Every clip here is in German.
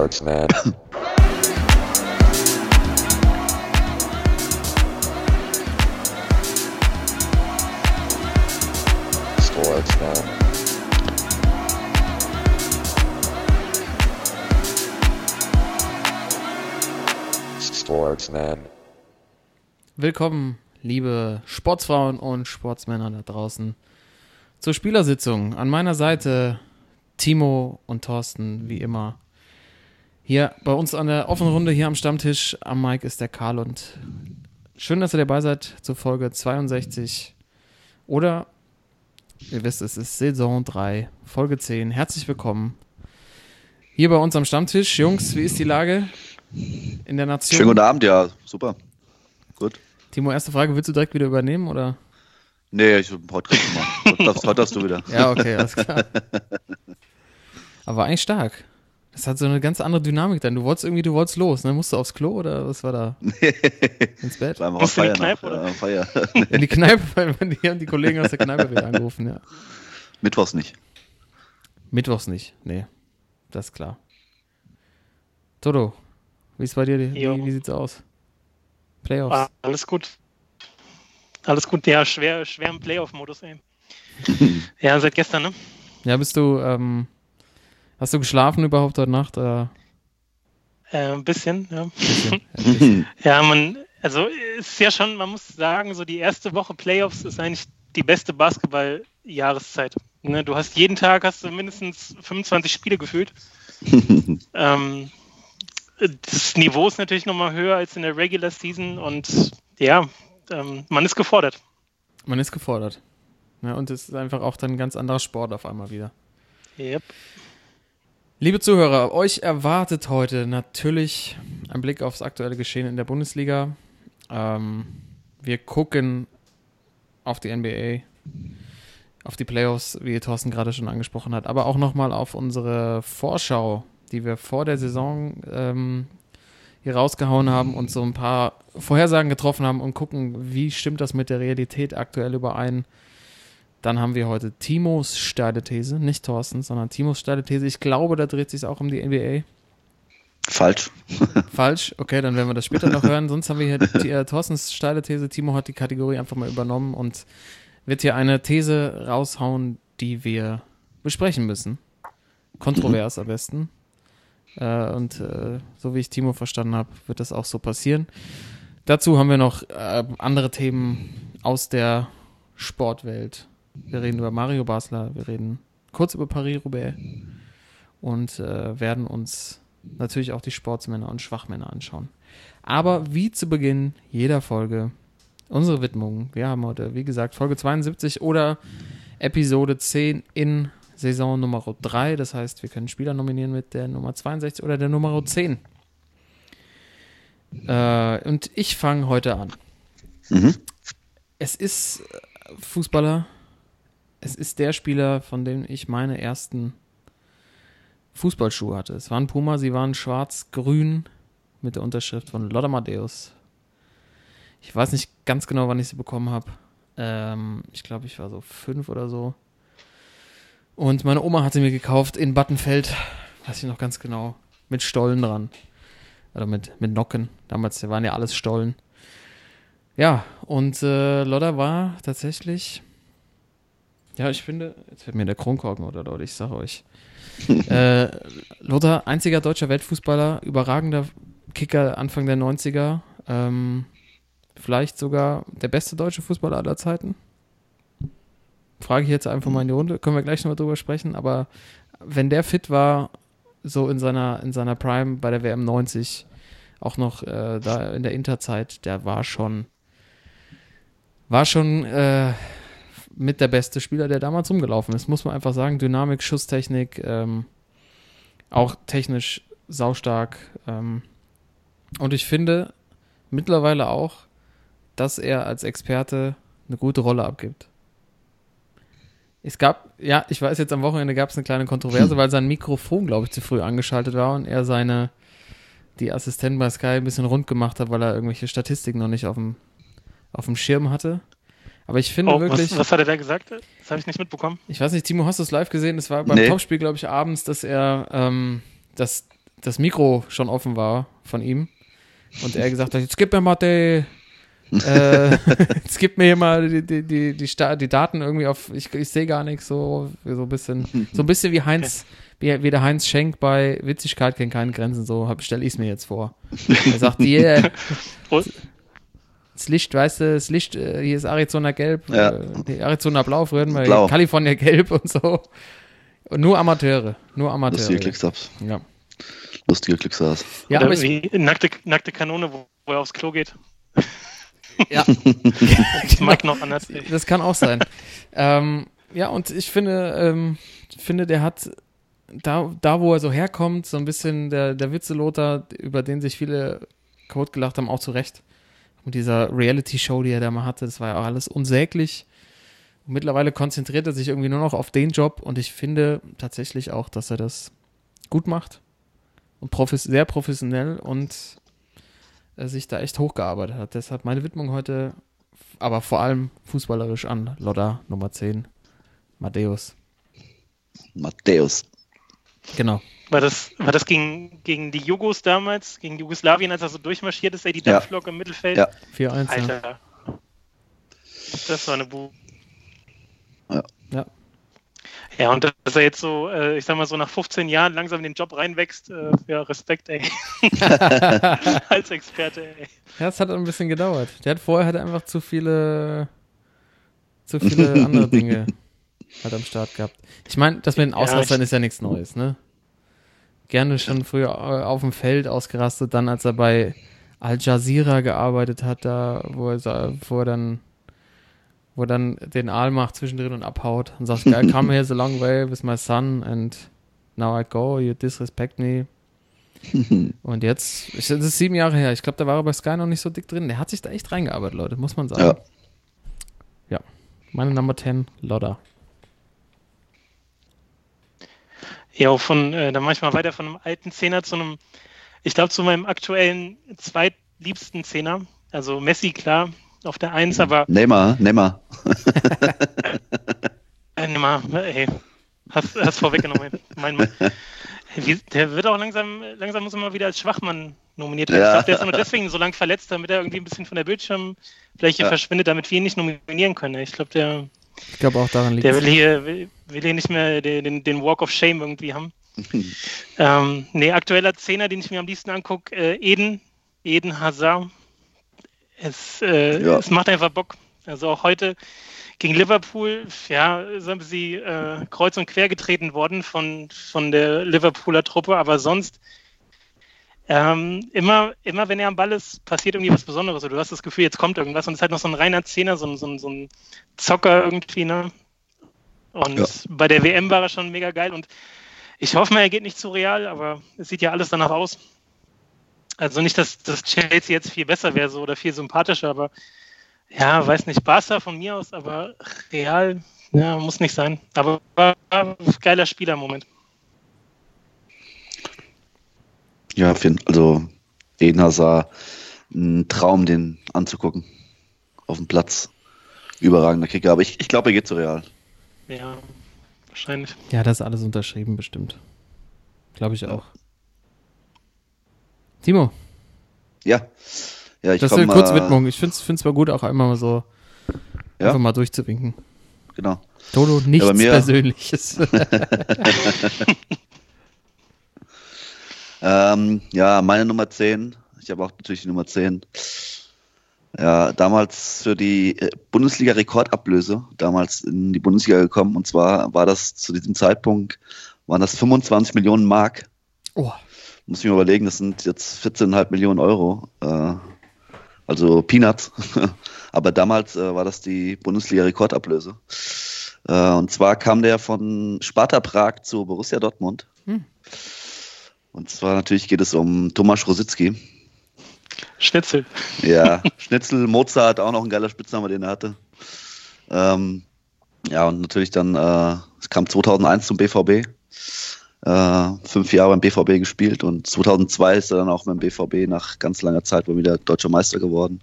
Sportsman. Sportsman. Sportsman. Willkommen, liebe Sportsfrauen und Sportsmänner da draußen, zur Spielersitzung. An meiner Seite Timo und Thorsten, wie immer. Hier bei uns an der offenen Runde hier am Stammtisch. Am Mike ist der Karl und schön, dass ihr dabei seid zur Folge 62. Oder, ihr wisst, es ist Saison 3, Folge 10. Herzlich willkommen. Hier bei uns am Stammtisch. Jungs, wie ist die Lage in der Nation? Schönen guten Abend, ja, super. Gut. Timo, erste Frage, willst du direkt wieder übernehmen oder? Nee, ich heute trinken mal. Heute darfst, heute darfst du wieder. Ja, okay, alles klar. Aber eigentlich stark. Das hat so eine ganz andere Dynamik dann. Du wolltest irgendwie, du wolltest los, ne? Musst du aufs Klo oder was war da? Ins Bett? War in die Feier Kneipe, noch, oder? äh, Feier. In die Kneipe, weil die haben die Kollegen aus der Kneipe wieder angerufen, ja. Mittwochs nicht. Mittwochs nicht, nee. Das ist klar. Toto, wie ist bei dir? Wie, Jo. wie sieht's aus? Playoffs? Ah, alles gut. Alles gut, ja, schwer, schwer im Playoff-Modus, ey. ja, seit gestern, ne? Ja, bist du, ähm, hast du geschlafen überhaupt heute Nacht? Äh, ein bisschen, ja. Bisschen, ja, ein bisschen. Ja, man, also ist ja schon, man muss sagen, so die erste Woche Playoffs ist eigentlich die beste Basketball-Jahreszeit. Ne, du hast jeden Tag hast du mindestens 25 Spiele gefühlt. ähm, das Niveau ist natürlich nochmal höher als in der Regular Season und ja, ähm, man ist gefordert. Man ist gefordert. Ja, und es ist einfach auch dann ein ganz anderer Sport auf einmal wieder. Yep. Liebe Zuhörer, euch erwartet heute natürlich ein Blick aufs aktuelle Geschehen in der Bundesliga. Ähm, wir gucken auf die NBA, auf die Playoffs, wie Thorsten gerade schon angesprochen hat, aber auch nochmal auf unsere Vorschau, die wir vor der Saison ähm, hier rausgehauen haben und so ein paar Vorhersagen getroffen haben und gucken, wie stimmt das mit der Realität aktuell überein. Dann haben wir heute Timos steile These, nicht Thorsten, sondern Timos steile These. Ich glaube, da dreht sich auch um die NBA. Falsch. Falsch, okay, dann werden wir das später noch hören. Sonst haben wir hier äh, Thorstens steile These. Timo hat die Kategorie einfach mal übernommen und wird hier eine These raushauen, die wir besprechen müssen. Kontrovers am besten. Äh, und äh, so wie ich Timo verstanden habe, wird das auch so passieren. Dazu haben wir noch äh, andere Themen aus der Sportwelt. Wir reden über Mario Basler, wir reden kurz über Paris-Roubaix und äh, werden uns natürlich auch die Sportsmänner und Schwachmänner anschauen. Aber wie zu Beginn jeder Folge unsere Widmung. Wir haben heute, wie gesagt, Folge 72 oder Episode 10 in Saison Nummer 3. Das heißt, wir können Spieler nominieren mit der Nummer 62 oder der Nummer 10. Äh, und ich fange heute an. Mhm. Es ist äh, Fußballer, es ist der Spieler, von dem ich meine ersten Fußballschuhe hatte. Es waren Puma, sie waren schwarz-grün mit der Unterschrift von Lothar Matthäus. Ich weiß nicht ganz genau, wann ich sie bekommen habe. Ähm, ich glaube, ich war so fünf oder so. Und meine Oma hatte mir gekauft in Battenfeld, weiß ich noch ganz genau, mit Stollen dran. Oder mit, mit Nocken. Damals waren ja alles Stollen. Ja, und äh, Lodder war tatsächlich. Ja, ich finde, jetzt wird mir der Kronkorken oder Leute, ich sage euch. äh, Lothar, einziger deutscher Weltfußballer, überragender Kicker Anfang der 90er. Ähm, vielleicht sogar der beste deutsche Fußballer aller Zeiten. Frage ich jetzt einfach mal in die Runde, können wir gleich nochmal drüber sprechen, aber wenn der fit war, so in seiner, in seiner Prime bei der WM 90, auch noch äh, da in der Interzeit, der war schon, war schon äh, mit der beste Spieler, der damals rumgelaufen ist, muss man einfach sagen. Dynamik, Schusstechnik, ähm, auch technisch saustark. Ähm, und ich finde mittlerweile auch, dass er als Experte eine gute Rolle abgibt. Es gab, ja, ich weiß jetzt am Wochenende gab es eine kleine Kontroverse, weil sein Mikrofon, glaube ich, zu früh angeschaltet war und er seine, die Assistenten bei Sky ein bisschen rund gemacht hat, weil er irgendwelche Statistiken noch nicht auf dem, auf dem Schirm hatte. Aber ich finde Oh, wirklich, was, was hat er da gesagt? Das habe ich nicht mitbekommen. ich weiß nicht, Timo, hast du es live gesehen? Es war beim Nee. Topspiel, glaube ich, abends, dass er, ähm, dass das Mikro schon offen war von ihm und er gesagt hat, jetzt gib mir mal die, äh, jetzt gib mir hier mal die, die, die, die, Sta- die Daten irgendwie auf, ich, ich sehe gar nichts, so, so ein bisschen, so ein bisschen wie Heinz, wie, wie der Heinz Schenk bei Witzigkeit kennt keine Grenzen, so stelle ich es mir jetzt vor. Er sagt, yeah, das Licht, weißt du, das Licht, äh, hier ist Arizona Gelb, Ja. äh, Arizona Blau, früher hatten wir Blau. Kalifornien Gelb und so. Und nur Amateure, nur Amateure. Lustige Glücksaps. Ja, Lustige Glückssaß. ja Oder aber ich, wie nackte, nackte Kanone, wo, wo er aufs Klo geht. ja, Das mag noch anders. das kann auch sein. ähm, ja, und ich finde, ähm, finde, der hat da, da, wo er so herkommt, so ein bisschen der, der Witzeloter, über den sich viele kaputt gelacht haben, auch zu Recht. Mit dieser Reality-Show, die er da mal hatte, das war ja alles unsäglich. Und mittlerweile konzentriert er sich irgendwie nur noch auf den Job und ich finde tatsächlich auch, dass er das gut macht und profes sehr professionell und äh, sich da echt hochgearbeitet hat. Deshalb meine Widmung heute, aber vor allem fußballerisch an Lodda Nummer 10, Matthäus. Matthäus. Genau. War das, war das gegen, gegen die Jugos damals, gegen Jugoslawien, als er so durchmarschiert ist, ey, die Ja. Dampflok im Mittelfeld? Ja. 4-1. Ja. Alter. Das war eine Bu. Ja. Ja, und dass er jetzt so, äh, ich sag mal so nach 15 Jahren langsam in den Job reinwächst, äh, ja, Respekt, ey. Als Experte, ey. Ja, es hat ein bisschen gedauert. Der hat vorher hat er einfach zu viele, zu viele andere Dinge halt am Start gehabt. Ich meine, das mit den Ja, Ausrastern ich- ist ja nichts Neues, ne? Gerne schon früher auf dem Feld ausgerastet, dann als er bei Al Jazeera gearbeitet hat, da, wo er, wo er dann, wo er dann den Aal macht zwischendrin und abhaut und sagt, I come here the long way with my son and now I go, you disrespect me. Und jetzt, das ist sieben Jahre her, ich glaube, da war er bei Sky noch nicht so dick drin. Der hat sich da echt reingearbeitet, Leute, muss man sagen. Ja. Ja. Meine Nummer 10, Lodder. Ja, auch von, äh, dann manchmal weiter von einem alten Zehner zu einem, ich glaube, zu meinem aktuellen zweitliebsten Zehner. Also Messi, klar, auf der Eins, aber Neymar, Neymar. äh, mal, ey, hast, hast vorweggenommen. mein Mann. Der wird auch langsam, langsam muss er mal wieder als Schwachmann nominiert werden. Ja. Ich glaube, der ist nur deswegen so lang verletzt, damit er irgendwie ein bisschen von der Bildschirmfläche Ja. verschwindet, damit wir ihn nicht nominieren können. Ich glaube, der, Ich glaube auch daran liegt der will hier, will, will hier nicht mehr den, den, Walk of Shame irgendwie haben. ähm, nee, aktueller Zehner, den ich mir am liebsten angucke, äh, Eden, Eden Hazard. Es, äh, Ja. es macht einfach Bock. Also auch heute gegen Liverpool, ja, sind sie äh, kreuz und quer getreten worden von, von der Liverpooler Truppe, aber sonst ähm, immer, immer wenn er am Ball ist, passiert irgendwie was Besonderes. Du hast das Gefühl, jetzt kommt irgendwas und es ist halt noch so ein reiner Zehner, so ein, so ein, so ein Zocker irgendwie, ne? Und Ja. bei der WM war er schon mega geil und ich hoffe mal, er geht nicht zu real, aber es sieht ja alles danach aus. Also nicht, dass das Chelsea jetzt viel besser wäre so oder viel sympathischer, aber ja, weiß nicht, Barca von mir aus, aber real, ja, muss nicht sein. Aber war ein geiler Spieler im Moment. Ja, also Eden Hazard, ein Traum, den anzugucken. Auf dem Platz. Überragender Kicker. Aber ich, ich glaube, er geht zu Real. Ja, wahrscheinlich. Ja, das ist alles unterschrieben, bestimmt. Glaube ich auch. Timo, Ja. Ja, ich das ist eine komm, kurze äh, Widmung. Ich finde es zwar gut, auch einmal mal so Ja? einfach mal durchzuwinken. Genau. Toto, nichts mir- Persönliches. Ähm, ja, meine Nummer 10. Ich habe auch natürlich die Nummer 10. Ja, damals für die äh, Bundesliga-Rekordablöse, damals in die Bundesliga gekommen. Und zwar war das zu diesem Zeitpunkt, waren das 25 Millionen Mark. oh, Muss ich mir überlegen, das sind jetzt 14,5 Millionen Euro. Äh, also Peanuts. Aber damals äh, war das die Bundesliga-Rekordablöse. Äh, und zwar kam der von Sparta Prag zu Borussia Dortmund. Hm. Und zwar natürlich geht es um Thomas Rositzky. Schnitzel. Ja, Schnitzel, Mozart, auch noch ein geiler Spitzname, den er hatte. Ähm, ja, und natürlich dann, äh, es kam 2001 zum BVB. Äh, fünf Jahre beim BVB gespielt und 2002 ist er dann auch beim BVB nach ganz langer Zeit wohl wieder deutscher Meister geworden.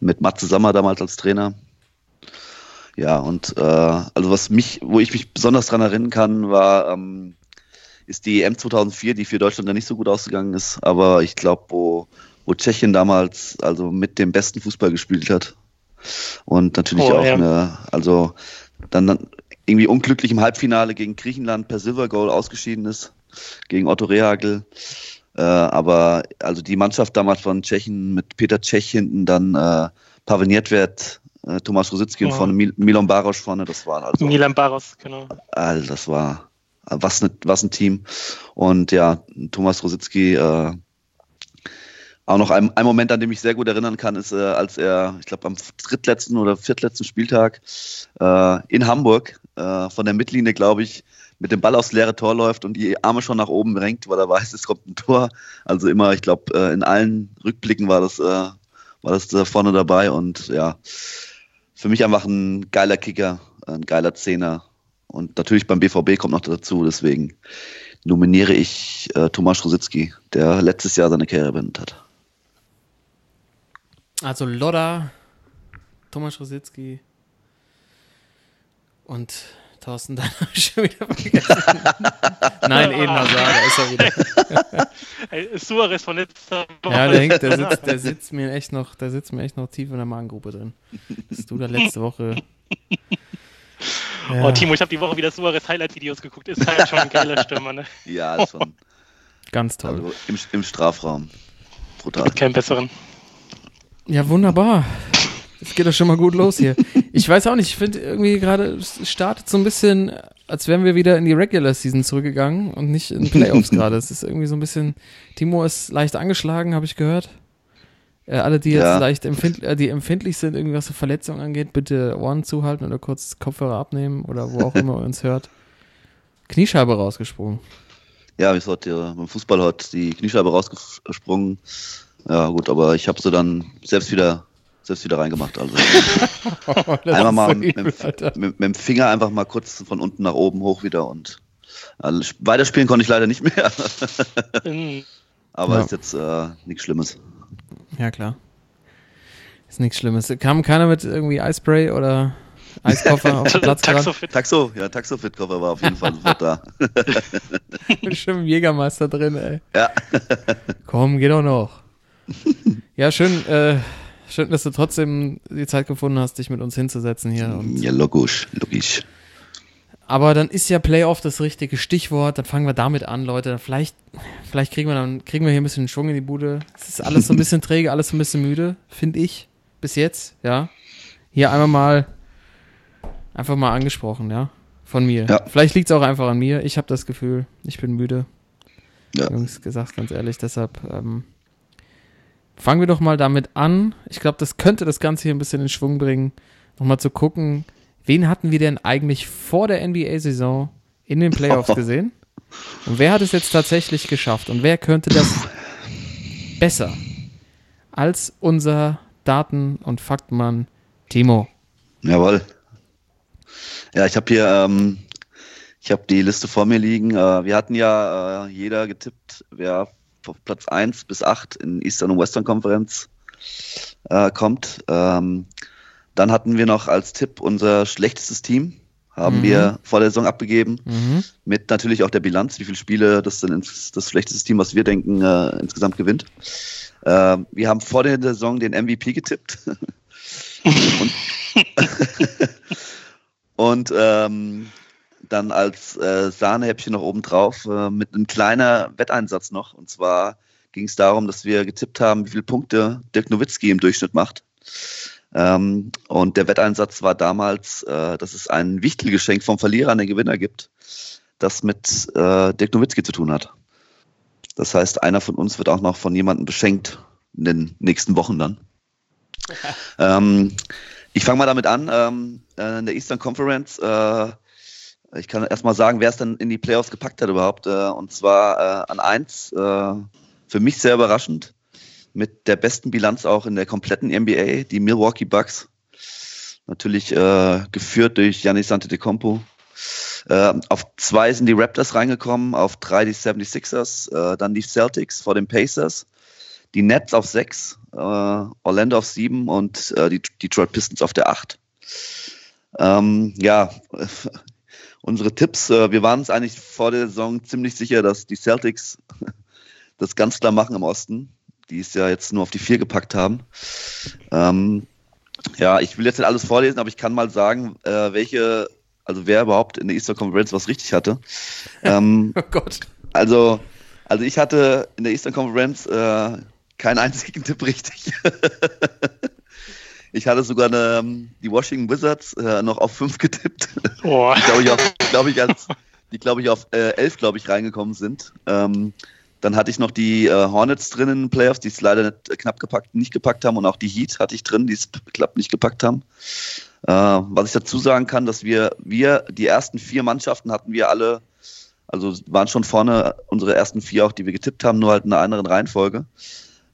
Mit Matze Sammer damals als Trainer. Ja, und äh, also was mich, wo ich mich besonders dran erinnern kann, war, ähm, ist die EM 2004, die für Deutschland dann nicht so gut ausgegangen ist. Aber ich glaube, wo, wo Tschechien damals also mit dem besten Fußball gespielt hat. Und natürlich Oh, auch ja. eine, also dann, dann irgendwie unglücklich im Halbfinale gegen Griechenland per Silver Goal ausgeschieden ist, gegen Otto Rehagel. Äh, aber also die Mannschaft damals von Tschechen mit Peter Tschech hinten, dann äh, Nedved, äh, Thomas Rositzky und Ja. vorne Mil Milon Baros vorne, das waren also Milan Baros, genau. Alter, das war was, ne, was ein Team. Und ja, Thomas Rositzky, äh, auch noch ein, ein Moment, an dem ich sehr gut erinnern kann, ist, äh, als er, ich glaube, am drittletzten oder viertletzten Spieltag äh, in Hamburg äh, von der Mittellinie, glaube ich, mit dem Ball aufs leere Tor läuft und die Arme schon nach oben renkt, weil er weiß, es kommt ein Tor. Also immer, ich glaube, äh, in allen Rückblicken war das, äh, war das da vorne dabei und ja, für mich einfach ein geiler Kicker, ein geiler Zehner. Und natürlich beim BVB kommt noch dazu, deswegen nominiere ich äh, Thomas Rositzky, der letztes Jahr seine Karriere beendet hat. Also Lodda, Thomas Rositzky und Thorsten, dann habe ich schon wieder vergessen. Nein, Eden Hazard, ist er wieder. Suarez von letzter Woche. Ja, der, hängt, der, sitzt, der sitzt mir echt noch, der sitzt mir echt noch tief in der Magengrube drin. Dass du da letzte Woche. Ja, Oh, Timo, ich habe die Woche wieder Suarez Highlight-Videos geguckt. Ist halt schon ein geiler Stürmer, ne? Ja, ist schon. ganz toll. Also im, im Strafraum. Brutal. Keinen besseren. Ja, wunderbar. Es geht doch schon mal gut los hier. Ich weiß auch nicht, ich finde irgendwie gerade, es startet so ein bisschen, als wären wir wieder in die Regular Season zurückgegangen und nicht in Playoffs gerade. Es ist irgendwie so ein bisschen, Timo ist leicht angeschlagen, habe ich gehört. Äh, alle, die jetzt Ja. leicht empfind, äh, die empfindlich sind, irgendwie was so Verletzungen angeht, bitte Ohren zuhalten oder kurz Kopfhörer abnehmen oder wo auch immer ihr uns hört. Kniescheibe rausgesprungen. Ja, mir ist heute beim Fußball heute die Kniescheibe rausgesprungen. Ja, gut, aber ich habe sie dann selbst wieder, selbst wieder reingemacht. Also Oh, einmal mal so mit, mit, mit dem Finger einfach mal kurz von unten nach oben hoch wieder und also, weiterspielen konnte ich leider nicht mehr. Mhm. aber Ja. ist jetzt äh, nichts Schlimmes. Ja, klar. Ist nichts Schlimmes. Kam keiner mit irgendwie Eispray oder Eiskoffer auf den Platz? Taxofit. Taxo, ja, Taxofit-Koffer war auf jeden Fall sofort da. Schon im Jägermeister drin, ey. Ja. Komm, geh doch noch. Ja, schön, äh, schön, dass du trotzdem die Zeit gefunden hast, dich mit uns hinzusetzen hier. Und, Ja, logisch, logisch. Aber dann ist ja Playoff das richtige Stichwort. Dann fangen wir damit an, Leute. Vielleicht, vielleicht kriegen wir dann kriegen wir hier ein bisschen Schwung in die Bude. Es ist alles so ein bisschen träge, alles so ein bisschen müde, finde ich. Bis jetzt, ja. Hier einmal mal einfach mal angesprochen, ja. Von mir. Ja. Vielleicht liegt es auch einfach an mir. Ich habe das Gefühl, ich bin müde. Ja. Jungs, gesagt, ganz ehrlich. Deshalb ähm, fangen wir doch mal damit an. Ich glaube, das könnte das Ganze hier ein bisschen in Schwung bringen. Nochmal zu gucken, wen hatten wir denn eigentlich vor der NBA-Saison in den Playoffs gesehen? Und wer hat es jetzt tatsächlich geschafft? Und wer könnte das besser als unser Daten- und Faktenmann Timo? Jawohl. Ja, ich habe hier, ähm, ich habe die Liste vor mir liegen. Äh, wir hatten ja äh, jeder getippt, wer auf Platz 1 bis 8 in Eastern und Western Konferenz äh, kommt. Ähm, dann hatten wir noch als Tipp unser schlechtestes Team. Haben Mhm. wir vor der Saison abgegeben. Mhm. Mit natürlich auch der Bilanz, wie viele Spiele das denn das schlechteste Team, was wir denken, äh, insgesamt gewinnt. Äh, wir haben vor der Saison den MVP getippt. und und ähm, dann als äh, Sahnehäppchen noch oben drauf äh, mit einem kleinen Wetteinsatz noch. Und zwar ging es darum, dass wir getippt haben, wie viele Punkte Dirk Nowitzki im Durchschnitt macht. Ähm, und der Wetteinsatz war damals, äh, dass es ein Wichtelgeschenk vom Verlierer an den Gewinner gibt, das mit äh, Dirk Nowitzki zu tun hat. Das heißt, einer von uns wird auch noch von jemandem beschenkt in den nächsten Wochen dann. ähm, ich fange mal damit an. Ähm, äh, in der Eastern Conference, äh, ich kann erstmal sagen, wer es dann in die Playoffs gepackt hat überhaupt. Äh, und zwar äh, an eins, äh, für mich sehr überraschend, mit der besten Bilanz auch in der kompletten NBA, die Milwaukee Bucks. Natürlich äh, geführt durch Giannis Antetokounmpo. Äh, auf zwei sind die Raptors reingekommen, auf drei die 76ers, äh, dann die Celtics vor den Pacers, die Nets auf sechs, äh, Orlando auf sieben und äh, die Detroit Pistons auf der acht. Ähm, ja, unsere Tipps. Äh, wir waren uns eigentlich vor der Saison ziemlich sicher, dass die Celtics das ganz klar machen im Osten, die es ja jetzt nur auf die vier gepackt haben. Ähm, ja, ich will jetzt nicht alles vorlesen, aber ich kann mal sagen, äh, welche, also wer überhaupt in der Easter Conference was richtig hatte. Ähm, Oh Gott. also, also ich hatte in der Eastern Conference äh, keinen einzigen Tipp richtig. ich hatte sogar eine, ähm, die Washington Wizards äh, noch auf fünf getippt. Boah. Die glaube ich, auf- glaub ich, als, die, glaube ich, auf äh, elf, glaube ich, reingekommen sind. Ähm, dann hatte ich noch die äh, Hornets drin in den Playoffs, die es leider nicht, äh, knapp gepackt, nicht gepackt haben. Und auch die Heat hatte ich drin, die es knapp nicht gepackt haben. Äh, was ich dazu sagen kann, dass wir, wir, die ersten vier Mannschaften hatten wir alle, also waren schon vorne unsere ersten vier auch, die wir getippt haben, nur halt in einer anderen Reihenfolge.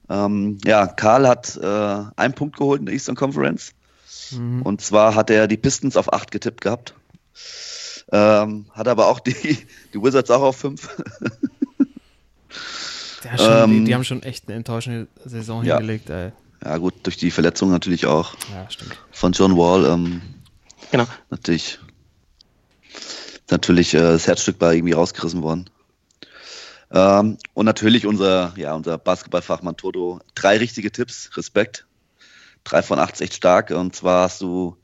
Ähm, ja, Karl hat äh, einen Punkt geholt in der Eastern Conference. Mhm. Und zwar hat er die Pistons auf 8 getippt gehabt. Ähm, hat aber auch die, die Wizards auch auf 5. Ja, schon, die, Ähm, die haben schon echt eine enttäuschende Saison ja. hingelegt, ey. ja, gut, durch die Verletzung natürlich auch Ja, stimmt. von John Wall. Ähm, Genau. natürlich natürlich äh, das Herzstück war irgendwie rausgerissen worden. Ähm, und natürlich unser, ja, unser Basketballfachmann Toto. Drei richtige Tipps, Respekt. Drei von acht ist echt stark. Und zwar hast du